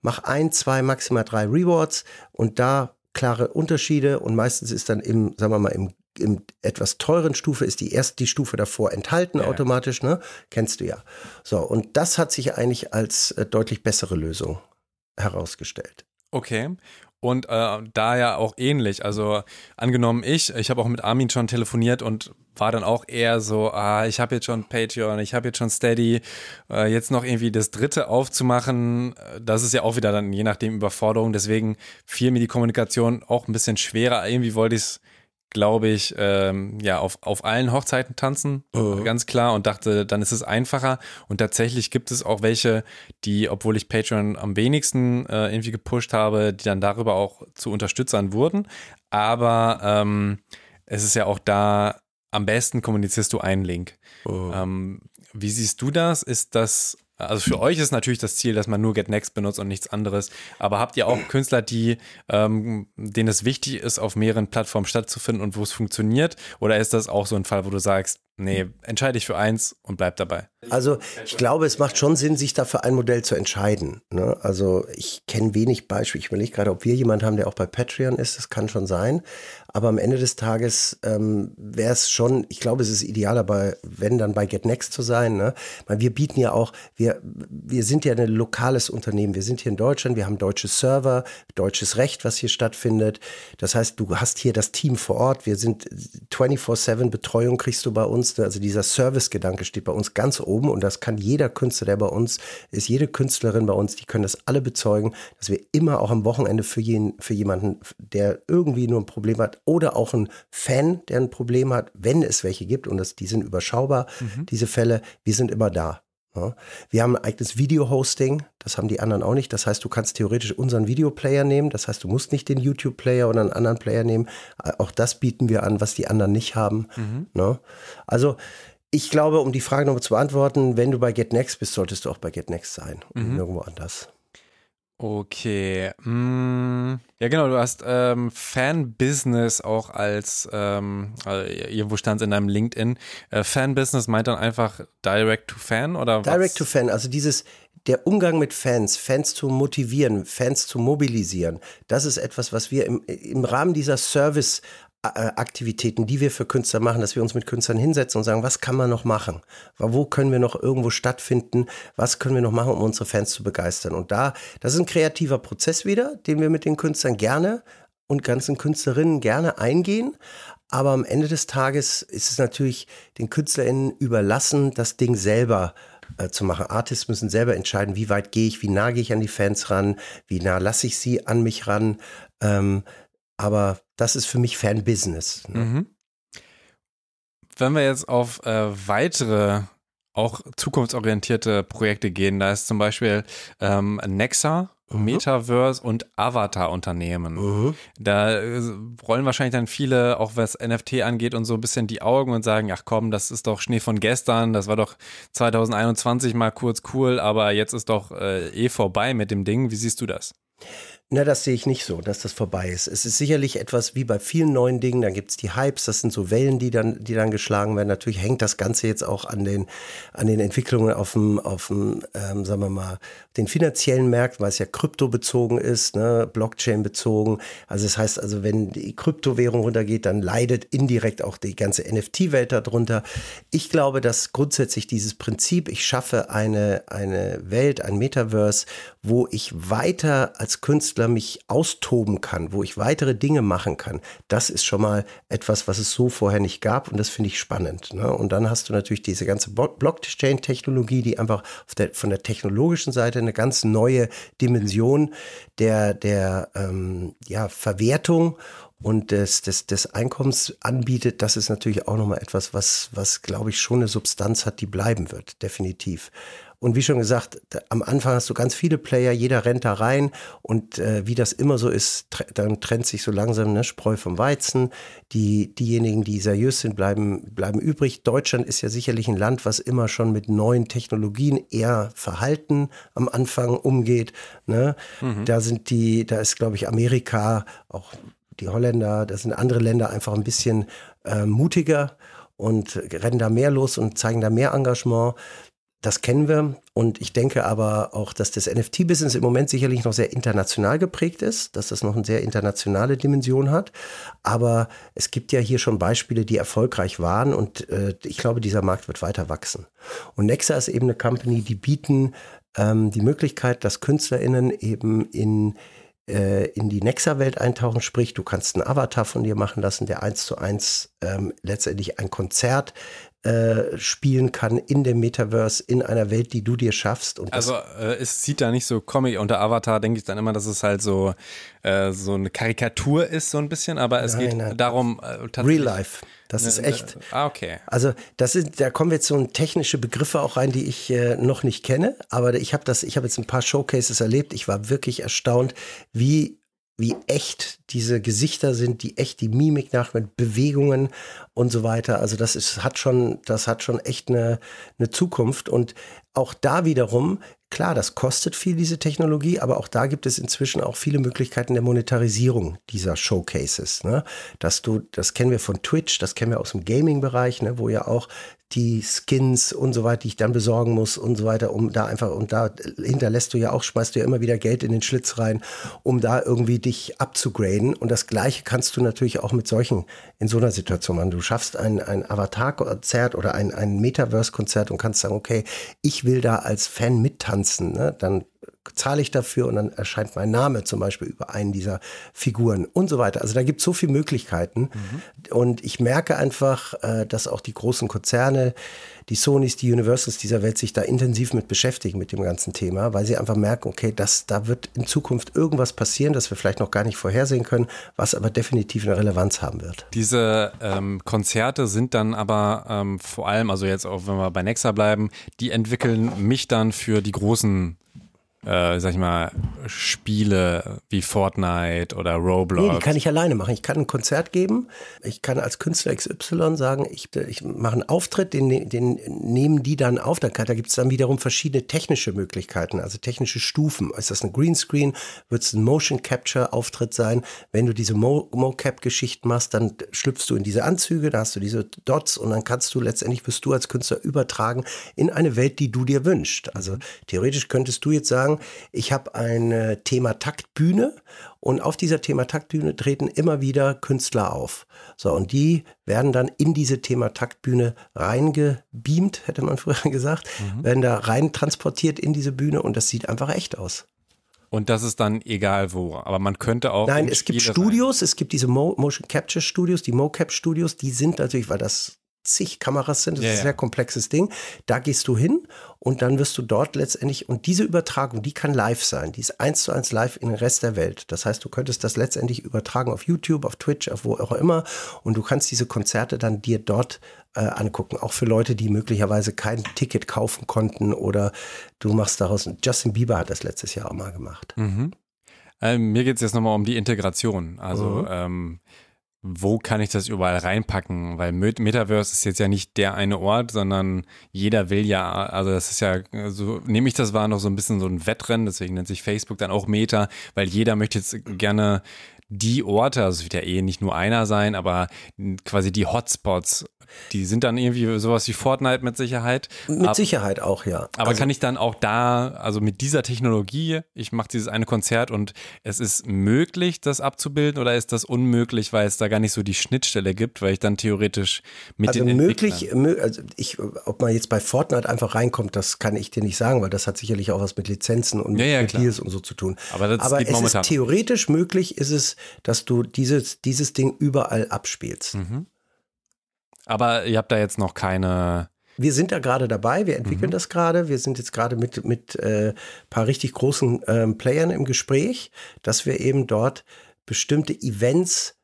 [SPEAKER 1] Mach ein, zwei, maximal drei Rewards und da klare Unterschiede und meistens ist dann im, sagen wir mal, im im etwas teuren Stufe ist die erst die Stufe davor enthalten ja. automatisch, ne? Kennst du ja. So, und das hat sich eigentlich als äh, deutlich bessere Lösung herausgestellt.
[SPEAKER 3] Okay. Und äh, da ja auch ähnlich. Also angenommen ich, ich habe auch mit Armin schon telefoniert und war dann auch eher so, ah, ich habe jetzt schon Patreon, ich habe jetzt schon Steady, äh, jetzt noch irgendwie das dritte aufzumachen, äh, das ist ja auch wieder dann je nachdem Überforderung. Deswegen fiel mir die Kommunikation auch ein bisschen schwerer. Irgendwie wollte ich es glaube ich, ähm, ja, auf, auf allen Hochzeiten tanzen, uh. ganz klar, und dachte, dann ist es einfacher. Und tatsächlich gibt es auch welche, die, obwohl ich Patreon am wenigsten äh, irgendwie gepusht habe, die dann darüber auch zu Unterstützern wurden. Aber ähm, es ist ja auch da, am besten kommunizierst du einen Link. Uh. Ähm, wie siehst du das? Ist das also für euch ist natürlich das Ziel, dass man nur Get Next benutzt und nichts anderes. Aber habt ihr auch (clears throat) Künstler, die, ähm, denen es wichtig ist, auf mehreren Plattformen stattzufinden und wo es funktioniert? Oder ist das auch so ein Fall, wo du sagst, nee, entscheide dich für eins und bleib dabei?
[SPEAKER 1] Also ich glaube, es macht schon Sinn, sich da für ein Modell zu entscheiden. Ne? Also ich kenne wenig Beispiele. Ich überlege gerade, ob wir jemanden haben, der auch bei Patreon ist. Das kann schon sein. Aber am Ende des Tages ähm, wäre es schon, ich glaube, es ist idealer, bei, wenn dann bei Get Next zu sein. Ne? Weil wir bieten ja auch, wir, wir sind ja ein lokales Unternehmen. Wir sind hier in Deutschland, wir haben deutsche Server, deutsches Recht, was hier stattfindet. Das heißt, du hast hier das Team vor Ort. Wir sind 24-7 Betreuung kriegst du bei uns. Also dieser Service-Gedanke steht bei uns ganz oben und das kann jeder Künstler, der bei uns ist, jede Künstlerin bei uns, die können das alle bezeugen, dass wir immer auch am Wochenende für, jeden, für jemanden, der irgendwie nur ein Problem hat, oder auch ein Fan, der ein Problem hat, wenn es welche gibt und das, die sind überschaubar, mhm. diese Fälle, wir sind immer da. Ja. Wir haben ein eigenes Video-Hosting, das haben die anderen auch nicht. Das heißt, du kannst theoretisch unseren Videoplayer nehmen. Das heißt, du musst nicht den YouTube-Player oder einen anderen Player nehmen. Auch das bieten wir an, was die anderen nicht haben. Mhm. Ne? Also ich glaube, um die Frage nochmal zu beantworten, wenn du bei GetNext bist, solltest du auch bei GetNext sein und mhm. nirgendwo anders.
[SPEAKER 3] Okay. Mm, ja, genau, du hast ähm, Fan-Business auch als, ähm, also irgendwo stand es in deinem LinkedIn. Äh, Fan-Business meint dann einfach Direct-to-Fan oder
[SPEAKER 1] was? Direct-to-Fan, also dieses, der Umgang mit Fans, Fans zu motivieren, Fans zu mobilisieren, das ist etwas, was wir im, im Rahmen dieser Service äh, Aktivitäten, die wir für Künstler machen, dass wir uns mit Künstlern hinsetzen und sagen, was kann man noch machen? Wo können wir noch irgendwo stattfinden? Was können wir noch machen, um unsere Fans zu begeistern? Und da, das ist ein kreativer Prozess wieder, den wir mit den Künstlern gerne und ganzen Künstlerinnen gerne eingehen. Aber am Ende des Tages ist es natürlich den KünstlerInnen überlassen, das Ding selber äh, zu machen. Artists müssen selber entscheiden, wie weit gehe ich, wie nah gehe ich an die Fans ran, wie nah lasse ich sie an mich ran. Ähm, aber das ist für mich Fanbusiness. Ne? Mhm.
[SPEAKER 3] Wenn wir jetzt auf äh, weitere auch zukunftsorientierte Projekte gehen, da ist zum Beispiel ähm, Nexa, mhm. Metaverse und Avatar-Unternehmen. Mhm. Da äh, rollen wahrscheinlich dann viele, auch was NFT angeht und so ein bisschen die Augen und sagen, ach komm, das ist doch Schnee von gestern, das war doch 2021 mal kurz cool, aber jetzt ist doch äh, eh vorbei mit dem Ding. Wie siehst du das?
[SPEAKER 1] Na, das sehe ich nicht so, dass das vorbei ist. Es ist sicherlich etwas wie bei vielen neuen Dingen, da gibt's die Hypes, das sind so Wellen, die dann, die dann geschlagen werden. Natürlich hängt das Ganze jetzt auch an den, an den Entwicklungen auf dem, auf dem ähm, sagen wir mal, den finanziellen Märkten, weil es ja kryptobezogen ist, ne, Blockchain bezogen. Also das heißt also, wenn die Kryptowährung runtergeht, dann leidet indirekt auch die ganze NFT-Welt darunter. Ich glaube, dass grundsätzlich dieses Prinzip, ich schaffe eine, eine Welt, ein Metaverse, wo ich weiter als Künstler Künstler mich austoben kann, wo ich weitere Dinge machen kann, das ist schon mal etwas, was es so vorher nicht gab und das finde ich spannend. Ne? Und dann hast du natürlich diese ganze Blockchain-Technologie, die einfach der, von der technologischen Seite eine ganz neue Dimension der, der ähm, ja, Verwertung und des, des, des Einkommens anbietet, das ist natürlich auch nochmal etwas, was, was glaube ich schon eine Substanz hat, die bleiben wird, definitiv. Und wie schon gesagt, am Anfang hast du ganz viele Player, jeder rennt da rein und äh, wie das immer so ist, tr dann trennt sich so langsam ne, Spreu vom Weizen. Die, diejenigen, die seriös sind, bleiben, bleiben übrig. Deutschland ist ja sicherlich ein Land, was immer schon mit neuen Technologien eher verhalten am Anfang umgeht. Ne? Mhm. Da sind die, da ist, glaube ich, Amerika, auch die Holländer, da sind andere Länder einfach ein bisschen äh, mutiger und rennen da mehr los und zeigen da mehr Engagement. Das kennen wir und ich denke aber auch, dass das NFT-Business im Moment sicherlich noch sehr international geprägt ist, dass das noch eine sehr internationale Dimension hat. Aber es gibt ja hier schon Beispiele, die erfolgreich waren und äh, ich glaube, dieser Markt wird weiter wachsen. Und Nexa ist eben eine Company, die bieten ähm, die Möglichkeit, dass KünstlerInnen eben in äh, in die Nexa-Welt eintauchen, sprich, du kannst einen Avatar von dir machen lassen, der eins zu eins ähm, letztendlich ein Konzert äh, spielen kann in dem Metaverse, in einer Welt, die du dir schaffst.
[SPEAKER 3] also äh, es sieht da nicht so Comic unter Avatar, denke ich dann immer, dass es halt so, äh, so eine Karikatur ist, so ein bisschen, aber es nein, geht nein. darum.
[SPEAKER 1] Äh, Real Life. Das ne, ist echt.
[SPEAKER 3] Ne, ah, okay.
[SPEAKER 1] Also, das ist, da kommen jetzt so technische Begriffe auch rein, die ich äh, noch nicht kenne. Aber ich habe das, ich habe jetzt ein paar Showcases erlebt. Ich war wirklich erstaunt, wie wie echt diese Gesichter sind, die echt die Mimik nach mit Bewegungen und so weiter. Also das ist, hat schon, das hat schon echt eine, eine Zukunft. Und auch da wiederum, klar, das kostet viel, diese Technologie, aber auch da gibt es inzwischen auch viele Möglichkeiten der Monetarisierung dieser Showcases. Ne? Dass du, das kennen wir von Twitch, das kennen wir aus dem Gaming-Bereich, ne? wo ja auch die Skins und so weiter, die ich dann besorgen muss und so weiter, um da einfach, und da hinterlässt du ja auch, schmeißt du ja immer wieder Geld in den Schlitz rein, um da irgendwie dich abzugraden. Und das Gleiche kannst du natürlich auch mit solchen, in so einer Situation machen. Du schaffst ein, ein Avatar-Konzert oder ein, ein Metaverse-Konzert und kannst sagen, okay, ich will da als Fan mittanzen, ne? dann zahle ich dafür und dann erscheint mein Name zum Beispiel über einen dieser Figuren und so weiter. Also da gibt es so viele Möglichkeiten. Mhm. Und ich merke einfach, äh, dass auch die großen Konzerne, die Sonys, die Universals dieser Welt sich da intensiv mit beschäftigen mit dem ganzen Thema, weil sie einfach merken, okay, das, da wird in Zukunft irgendwas passieren, das wir vielleicht noch gar nicht vorhersehen können, was aber definitiv eine Relevanz haben wird.
[SPEAKER 3] Diese ähm, Konzerte sind dann aber ähm, vor allem, also jetzt auch wenn wir bei Nexa bleiben, die entwickeln mich dann für die großen äh, sag ich mal, Spiele wie Fortnite oder Roblox?
[SPEAKER 1] Nee, die kann ich alleine machen. Ich kann ein Konzert geben. Ich kann als Künstler XY sagen, ich, ich mache einen Auftritt, den, den nehmen die dann auf. Da, da gibt es dann wiederum verschiedene technische Möglichkeiten, also technische Stufen. Ist das ein Greenscreen? Wird es ein Motion Capture Auftritt sein? Wenn du diese Mo Mocap-Geschichten machst, dann schlüpfst du in diese Anzüge, da hast du diese Dots und dann kannst du letztendlich, wirst du als Künstler übertragen in eine Welt, die du dir wünschst. Also theoretisch könntest du jetzt sagen, ich habe eine Thema Taktbühne und auf dieser Thema Taktbühne treten immer wieder Künstler auf. So, und die werden dann in diese Thema Taktbühne reingebeamt, hätte man (laughs) früher gesagt, mhm. werden da rein transportiert in diese Bühne und das sieht einfach echt aus.
[SPEAKER 3] Und das ist dann egal wo. Aber man könnte auch.
[SPEAKER 1] Nein, es gibt Studios, rein. es gibt diese Mo Motion Capture Studios, die MoCap Studios, die sind natürlich, weil das zig Kameras sind. Das ja, ist ein sehr komplexes Ding. Da gehst du hin und dann wirst du dort letztendlich, und diese Übertragung, die kann live sein. Die ist eins zu eins live in den Rest der Welt. Das heißt, du könntest das letztendlich übertragen auf YouTube, auf Twitch, auf wo auch immer. Und du kannst diese Konzerte dann dir dort äh, angucken. Auch für Leute, die möglicherweise kein Ticket kaufen konnten oder du machst daraus, Justin Bieber hat das letztes Jahr auch mal gemacht.
[SPEAKER 3] Mhm. Ähm, mir geht es jetzt nochmal um die Integration. Also mhm. ähm, wo kann ich das überall reinpacken? Weil Metaverse ist jetzt ja nicht der eine Ort, sondern jeder will ja, also das ist ja, so nehme ich das war noch so ein bisschen so ein Wettrennen, deswegen nennt sich Facebook dann auch Meta, weil jeder möchte jetzt gerne die Orte, also es wird ja eh nicht nur einer sein, aber quasi die Hotspots die sind dann irgendwie sowas wie Fortnite mit Sicherheit.
[SPEAKER 1] Mit Ab, Sicherheit auch, ja.
[SPEAKER 3] Aber also, kann ich dann auch da, also mit dieser Technologie, ich mache dieses eine Konzert und es ist möglich, das abzubilden oder ist das unmöglich, weil es da gar nicht so die Schnittstelle gibt, weil ich dann theoretisch mit
[SPEAKER 1] also
[SPEAKER 3] den
[SPEAKER 1] möglich, also ich, ob man jetzt bei Fortnite einfach reinkommt, das kann ich dir nicht sagen, weil das hat sicherlich auch was mit Lizenzen und ja, ja, mit Deals und so zu tun.
[SPEAKER 3] Aber, das
[SPEAKER 1] Aber es momentan. ist theoretisch möglich, ist es, dass du dieses, dieses Ding überall abspielst. Mhm.
[SPEAKER 3] Aber ihr habt da jetzt noch keine.
[SPEAKER 1] Wir sind da gerade dabei, wir entwickeln mhm. das gerade. Wir sind jetzt gerade mit, mit äh, paar richtig großen ähm, Playern im Gespräch, dass wir eben dort bestimmte Events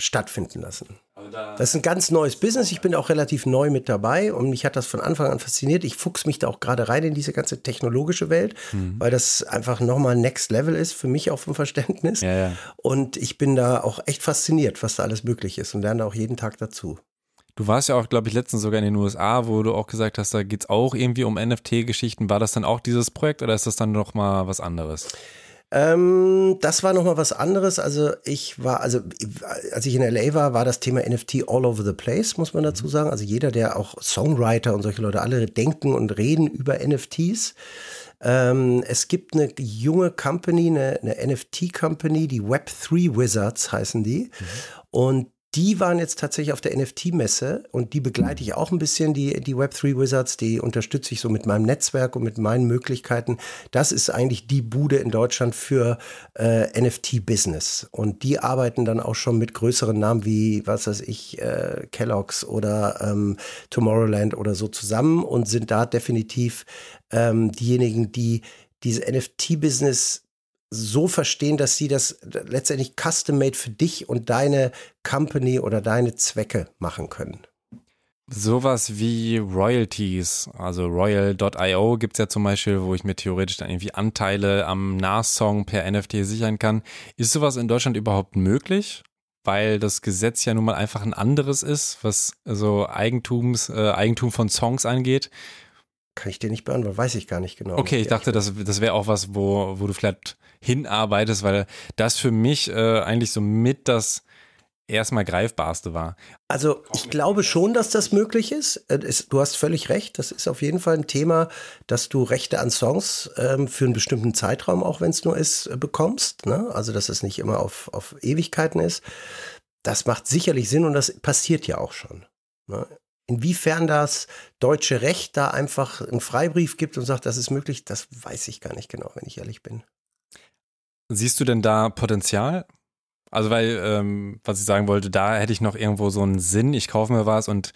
[SPEAKER 1] stattfinden lassen. Das ist ein ganz neues Business. Ich bin auch relativ neu mit dabei und mich hat das von Anfang an fasziniert. Ich fuchs mich da auch gerade rein in diese ganze technologische Welt, mhm. weil das einfach nochmal Next Level ist, für mich auch vom Verständnis.
[SPEAKER 3] Ja, ja.
[SPEAKER 1] Und ich bin da auch echt fasziniert, was da alles möglich ist und lerne auch jeden Tag dazu.
[SPEAKER 3] Du warst ja auch, glaube ich, letztens sogar in den USA, wo du auch gesagt hast, da geht es auch irgendwie um NFT-Geschichten. War das dann auch dieses Projekt oder ist das dann noch mal was anderes?
[SPEAKER 1] Ähm, das war noch mal was anderes. Also ich war, also als ich in LA war, war das Thema NFT all over the place, muss man dazu sagen. Also jeder, der auch Songwriter und solche Leute alle denken und reden über NFTs. Ähm, es gibt eine junge Company, eine, eine NFT-Company, die Web3 Wizards heißen die. Mhm. Und die waren jetzt tatsächlich auf der NFT-Messe und die begleite ich auch ein bisschen, die, die Web3 Wizards, die unterstütze ich so mit meinem Netzwerk und mit meinen Möglichkeiten. Das ist eigentlich die Bude in Deutschland für äh, NFT-Business. Und die arbeiten dann auch schon mit größeren Namen wie, was weiß ich, äh, Kellogg's oder ähm, Tomorrowland oder so zusammen und sind da definitiv ähm, diejenigen, die diese NFT-Business so verstehen, dass sie das letztendlich custom-made für dich und deine Company oder deine Zwecke machen können.
[SPEAKER 3] Sowas wie Royalties, also Royal.io gibt es ja zum Beispiel, wo ich mir theoretisch dann irgendwie Anteile am NAS-Song per NFT sichern kann. Ist sowas in Deutschland überhaupt möglich? Weil das Gesetz ja nun mal einfach ein anderes ist, was so Eigentums, äh, Eigentum von Songs angeht.
[SPEAKER 1] Kann ich dir nicht beantworten, weiß ich gar nicht genau.
[SPEAKER 3] Okay, ich dachte, das, das wäre auch was, wo, wo du vielleicht hinarbeitest, weil das für mich äh, eigentlich so mit das erstmal greifbarste war.
[SPEAKER 1] Also ich glaube schon, dass das möglich ist. Äh, du hast völlig recht. Das ist auf jeden Fall ein Thema, dass du Rechte an Songs ähm, für einen bestimmten Zeitraum, auch wenn es nur ist, äh, bekommst. Ne? Also dass es nicht immer auf, auf Ewigkeiten ist. Das macht sicherlich Sinn und das passiert ja auch schon. Ne? Inwiefern das deutsche Recht da einfach einen Freibrief gibt und sagt, das ist möglich, das weiß ich gar nicht genau, wenn ich ehrlich bin.
[SPEAKER 3] Siehst du denn da Potenzial? Also, weil, ähm, was ich sagen wollte, da hätte ich noch irgendwo so einen Sinn, ich kaufe mir was und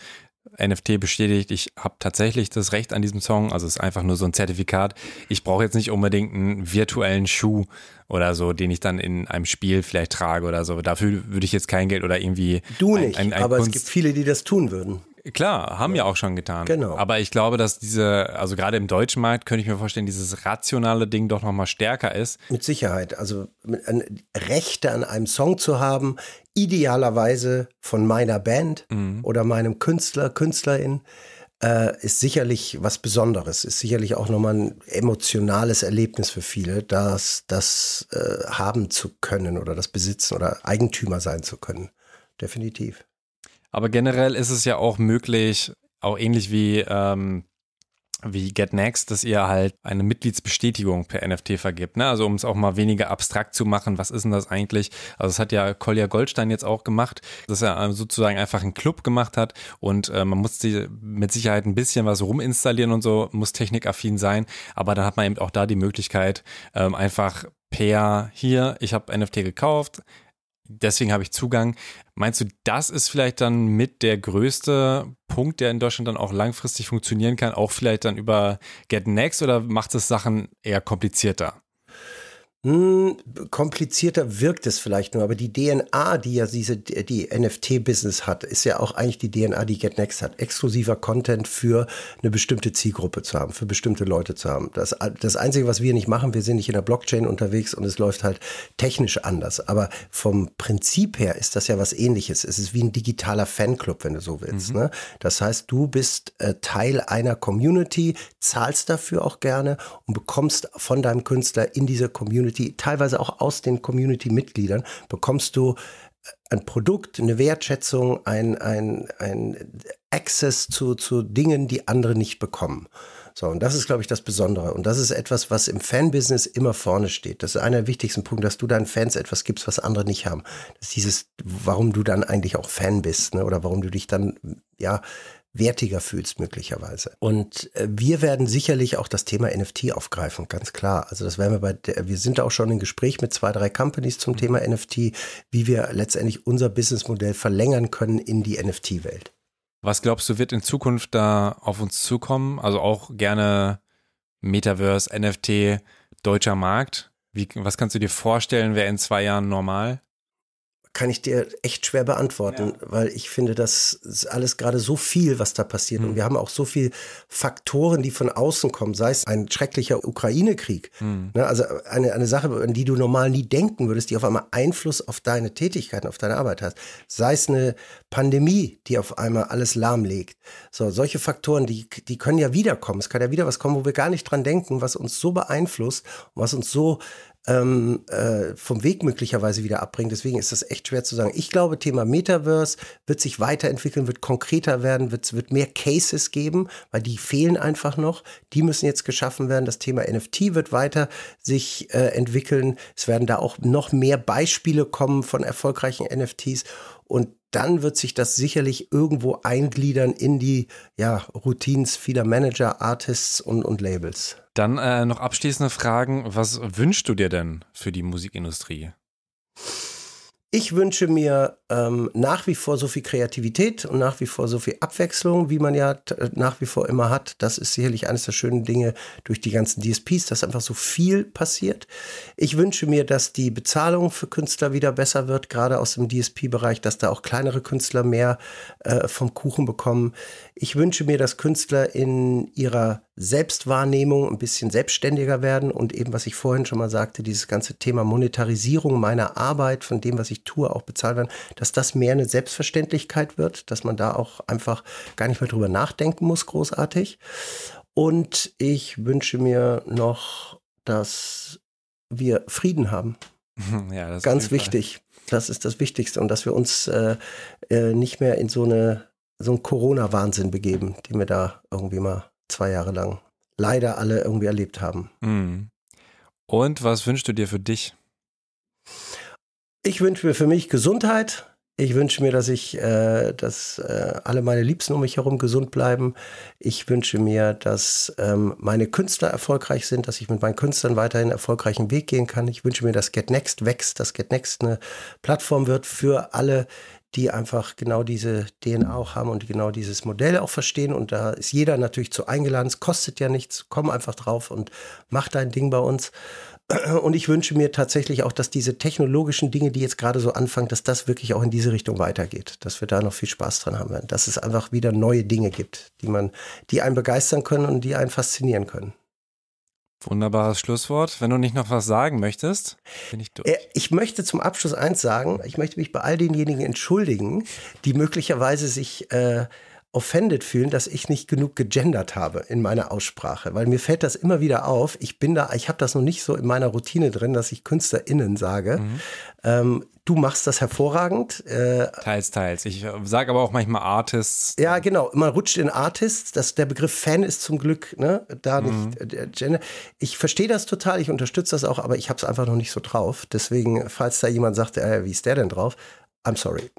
[SPEAKER 3] NFT bestätigt, ich habe tatsächlich das Recht an diesem Song, also es ist einfach nur so ein Zertifikat. Ich brauche jetzt nicht unbedingt einen virtuellen Schuh oder so, den ich dann in einem Spiel vielleicht trage oder so. Dafür würde ich jetzt kein Geld oder irgendwie.
[SPEAKER 1] Du nicht, ein, ein, ein aber Kunst es gibt viele, die das tun würden.
[SPEAKER 3] Klar, haben ja auch schon getan.
[SPEAKER 1] Genau.
[SPEAKER 3] Aber ich glaube, dass diese, also gerade im deutschen Markt könnte ich mir vorstellen, dieses rationale Ding doch nochmal stärker ist.
[SPEAKER 1] Mit Sicherheit. Also Rechte an einem Song zu haben, idealerweise von meiner Band mhm. oder meinem Künstler, Künstlerin, äh, ist sicherlich was Besonderes, ist sicherlich auch nochmal ein emotionales Erlebnis für viele, das, das äh, haben zu können oder das besitzen oder Eigentümer sein zu können. Definitiv.
[SPEAKER 3] Aber generell ist es ja auch möglich, auch ähnlich wie, ähm, wie GetNext, dass ihr halt eine Mitgliedsbestätigung per NFT vergibt. Ne? Also um es auch mal weniger abstrakt zu machen, was ist denn das eigentlich? Also das hat ja Kolja Goldstein jetzt auch gemacht, dass er ähm, sozusagen einfach einen Club gemacht hat und äh, man muss die mit Sicherheit ein bisschen was ruminstallieren und so, muss technikaffin sein, aber dann hat man eben auch da die Möglichkeit, ähm, einfach per hier, ich habe NFT gekauft, deswegen habe ich Zugang. Meinst du, das ist vielleicht dann mit der größte Punkt, der in Deutschland dann auch langfristig funktionieren kann, auch vielleicht dann über Get Next oder macht es Sachen eher komplizierter?
[SPEAKER 1] Hm, komplizierter wirkt es vielleicht nur, aber die DNA, die ja diese, die NFT-Business hat, ist ja auch eigentlich die DNA, die GetNext hat. Exklusiver Content für eine bestimmte Zielgruppe zu haben, für bestimmte Leute zu haben. Das, das Einzige, was wir nicht machen, wir sind nicht in der Blockchain unterwegs und es läuft halt technisch anders. Aber vom Prinzip her ist das ja was ähnliches. Es ist wie ein digitaler Fanclub, wenn du so willst. Mhm. Ne? Das heißt, du bist äh, Teil einer Community, zahlst dafür auch gerne und bekommst von deinem Künstler in dieser Community Community, teilweise auch aus den Community-Mitgliedern, bekommst du ein Produkt, eine Wertschätzung, ein, ein, ein Access zu, zu Dingen, die andere nicht bekommen. So, und das ist, glaube ich, das Besondere. Und das ist etwas, was im Fanbusiness immer vorne steht. Das ist einer der wichtigsten Punkte, dass du deinen Fans etwas gibst, was andere nicht haben. Das ist dieses, warum du dann eigentlich auch Fan bist, ne? oder warum du dich dann, ja, wertiger fühlst möglicherweise. Und äh, wir werden sicherlich auch das Thema NFT aufgreifen, ganz klar. Also das werden wir bei, der, wir sind auch schon im Gespräch mit zwei, drei Companies zum Thema NFT, wie wir letztendlich unser Businessmodell verlängern können in die NFT-Welt.
[SPEAKER 3] Was glaubst du, wird in Zukunft da auf uns zukommen? Also auch gerne Metaverse, NFT, deutscher Markt. Wie, was kannst du dir vorstellen, wäre in zwei Jahren normal?
[SPEAKER 1] Kann ich dir echt schwer beantworten, ja. weil ich finde, das ist alles gerade so viel, was da passiert. Mhm. Und wir haben auch so viele Faktoren, die von außen kommen, sei es ein schrecklicher Ukraine-Krieg. Mhm. Ne, also eine, eine Sache, an die du normal nie denken würdest, die auf einmal Einfluss auf deine Tätigkeiten, auf deine Arbeit hat. Sei es eine Pandemie, die auf einmal alles lahmlegt. So, solche Faktoren, die, die können ja wiederkommen. Es kann ja wieder was kommen, wo wir gar nicht dran denken, was uns so beeinflusst und was uns so ähm, äh, vom Weg möglicherweise wieder abbringen. Deswegen ist das echt schwer zu sagen. Ich glaube, Thema Metaverse wird sich weiterentwickeln, wird konkreter werden, wird, wird mehr Cases geben, weil die fehlen einfach noch. Die müssen jetzt geschaffen werden. Das Thema NFT wird weiter sich äh, entwickeln. Es werden da auch noch mehr Beispiele kommen von erfolgreichen NFTs. Und dann wird sich das sicherlich irgendwo eingliedern in die ja, Routines vieler Manager, Artists und, und Labels.
[SPEAKER 3] Dann äh, noch abschließende Fragen. Was wünschst du dir denn für die Musikindustrie?
[SPEAKER 1] Ich wünsche mir ähm, nach wie vor so viel Kreativität und nach wie vor so viel Abwechslung, wie man ja äh, nach wie vor immer hat. Das ist sicherlich eines der schönen Dinge durch die ganzen DSPs, dass einfach so viel passiert. Ich wünsche mir, dass die Bezahlung für Künstler wieder besser wird, gerade aus dem DSP-Bereich, dass da auch kleinere Künstler mehr äh, vom Kuchen bekommen. Ich wünsche mir, dass Künstler in ihrer Selbstwahrnehmung ein bisschen selbstständiger werden und eben, was ich vorhin schon mal sagte, dieses ganze Thema Monetarisierung meiner Arbeit, von dem, was ich tue, auch bezahlt werden, dass das mehr eine Selbstverständlichkeit wird, dass man da auch einfach gar nicht mehr drüber nachdenken muss, großartig. Und ich wünsche mir noch, dass wir Frieden haben. (laughs) Ja, das Ganz wichtig. Das ist das Wichtigste und dass wir uns äh, äh, nicht mehr in so eine so einen Corona-Wahnsinn begeben, den wir da irgendwie mal zwei Jahre lang leider alle irgendwie erlebt haben.
[SPEAKER 3] Mhm. Und was wünschst du dir für dich?
[SPEAKER 1] Ich wünsche mir für mich Gesundheit. Ich wünsche mir, dass ich, äh, dass äh, alle meine Liebsten um mich herum gesund bleiben. Ich wünsche mir, dass ähm, meine Künstler erfolgreich sind, dass ich mit meinen Künstlern weiterhin einen erfolgreichen Weg gehen kann. Ich wünsche mir, dass Get Next wächst, dass Get Next eine Plattform wird für alle, die einfach genau diese DNA auch haben und genau dieses Modell auch verstehen. Und da ist jeder natürlich zu eingeladen. Es kostet ja nichts. Komm einfach drauf und mach dein Ding bei uns. (clears throat) Und ich wünsche mir tatsächlich auch, dass diese technologischen Dinge, die jetzt gerade so anfangen, dass das wirklich auch in diese Richtung weitergeht, dass wir da noch viel Spaß dran haben werden, dass es einfach wieder neue Dinge gibt, die man, die einen begeistern können und die einen faszinieren können.
[SPEAKER 3] Wunderbares Schlusswort. Wenn du nicht noch was sagen möchtest, bin ich durch.
[SPEAKER 1] Äh, ich möchte zum Abschluss eins sagen. Ich möchte mich bei all denjenigen entschuldigen, die möglicherweise sich äh, offended fühlen, dass ich nicht genug gegendert habe in meiner Aussprache, weil mir fällt das immer wieder auf. Ich bin da, ich habe das noch nicht so in meiner Routine drin, dass ich KünstlerInnen sage. Mhm. Ähm, du machst das hervorragend.
[SPEAKER 3] Äh, teils, teils. Ich sage aber auch manchmal Artists.
[SPEAKER 1] Ja, genau. Man rutscht in Artists. Das, der Begriff Fan ist zum Glück ne, da mhm. nicht. Äh, Gender. Ich verstehe das total, ich unterstütze das auch, aber ich habe es einfach noch nicht so drauf. Deswegen, falls da jemand sagt, äh, wie ist der denn drauf? I'm sorry.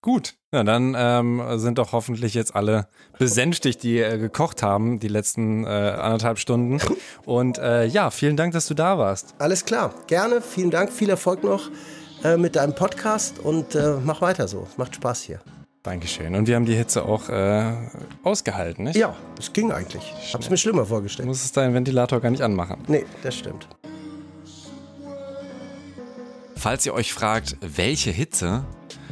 [SPEAKER 3] Gut, ja, dann ähm, sind doch hoffentlich jetzt alle besänftigt, die äh, gekocht haben die letzten äh, anderthalb Stunden. (laughs) Und äh, ja, vielen Dank, dass du da warst.
[SPEAKER 1] Alles klar, gerne. Vielen Dank, viel Erfolg noch äh, mit deinem Podcast und äh, mach weiter so. Macht Spaß hier.
[SPEAKER 3] Dankeschön. Und wir haben die Hitze auch äh, ausgehalten, nicht?
[SPEAKER 1] Ja, es ging eigentlich. Ich habe es mir schlimmer vorgestellt.
[SPEAKER 3] Du musstest deinen Ventilator gar nicht anmachen.
[SPEAKER 1] Nee, das stimmt.
[SPEAKER 3] Falls ihr euch fragt, welche Hitze,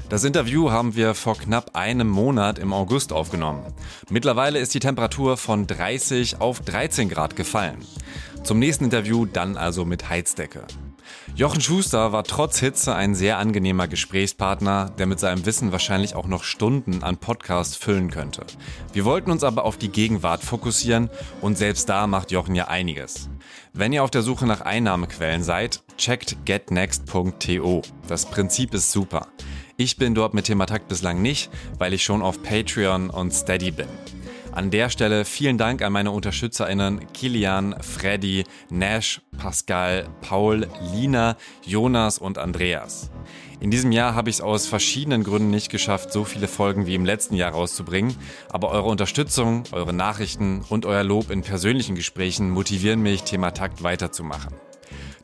[SPEAKER 3] das Interview haben wir vor knapp einem Monat im August aufgenommen. Mittlerweile ist die Temperatur von 30 auf 13 Grad gefallen. Zum nächsten Interview dann also mit Heizdecke. Jochen Schuster war trotz Hitze ein sehr angenehmer Gesprächspartner, der mit seinem Wissen wahrscheinlich auch noch Stunden an Podcasts füllen könnte. Wir wollten uns aber auf die Gegenwart fokussieren und selbst da macht Jochen ja einiges. Wenn ihr auf der Suche nach Einnahmequellen seid, checkt getnext.to. Das Prinzip ist super. Ich bin dort mit Thematakt bislang nicht, weil ich schon auf Patreon und Steady bin. An der Stelle vielen Dank an meine UnterstützerInnen Kilian, Freddy, Nash, Pascal, Paul, Lina, Jonas und Andreas. In diesem Jahr habe ich es aus verschiedenen Gründen nicht geschafft, so viele Folgen wie im letzten Jahr rauszubringen, aber eure Unterstützung, eure Nachrichten und euer Lob in persönlichen Gesprächen motivieren mich, Thema Takt weiterzumachen.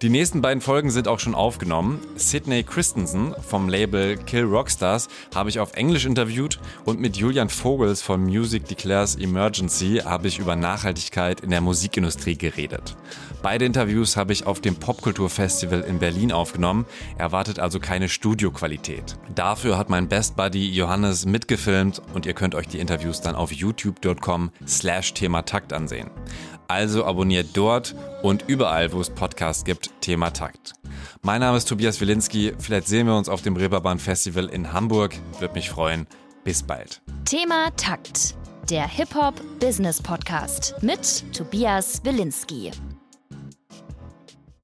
[SPEAKER 3] Die nächsten beiden Folgen sind auch schon aufgenommen. Sidney Christensen vom Label Kill Rockstars habe ich auf Englisch interviewt und mit Julian Vogels von Music Declares Emergency habe ich über Nachhaltigkeit in der Musikindustrie geredet. Beide Interviews habe ich auf dem Popkulturfestival in Berlin aufgenommen, erwartet also keine Studioqualität. Dafür hat mein Best Buddy Johannes mitgefilmt und ihr könnt euch die Interviews dann auf youtube.com slash Thema Takt ansehen. Also abonniert dort und überall, wo es Podcasts gibt, Thema Takt. Mein Name ist Tobias Wilinski. Vielleicht sehen wir uns auf dem Reeperbahn Festival in Hamburg. Würde mich freuen. Bis bald.
[SPEAKER 2] Thema Takt. Der Hip-Hop Business Podcast mit Tobias Wilinski.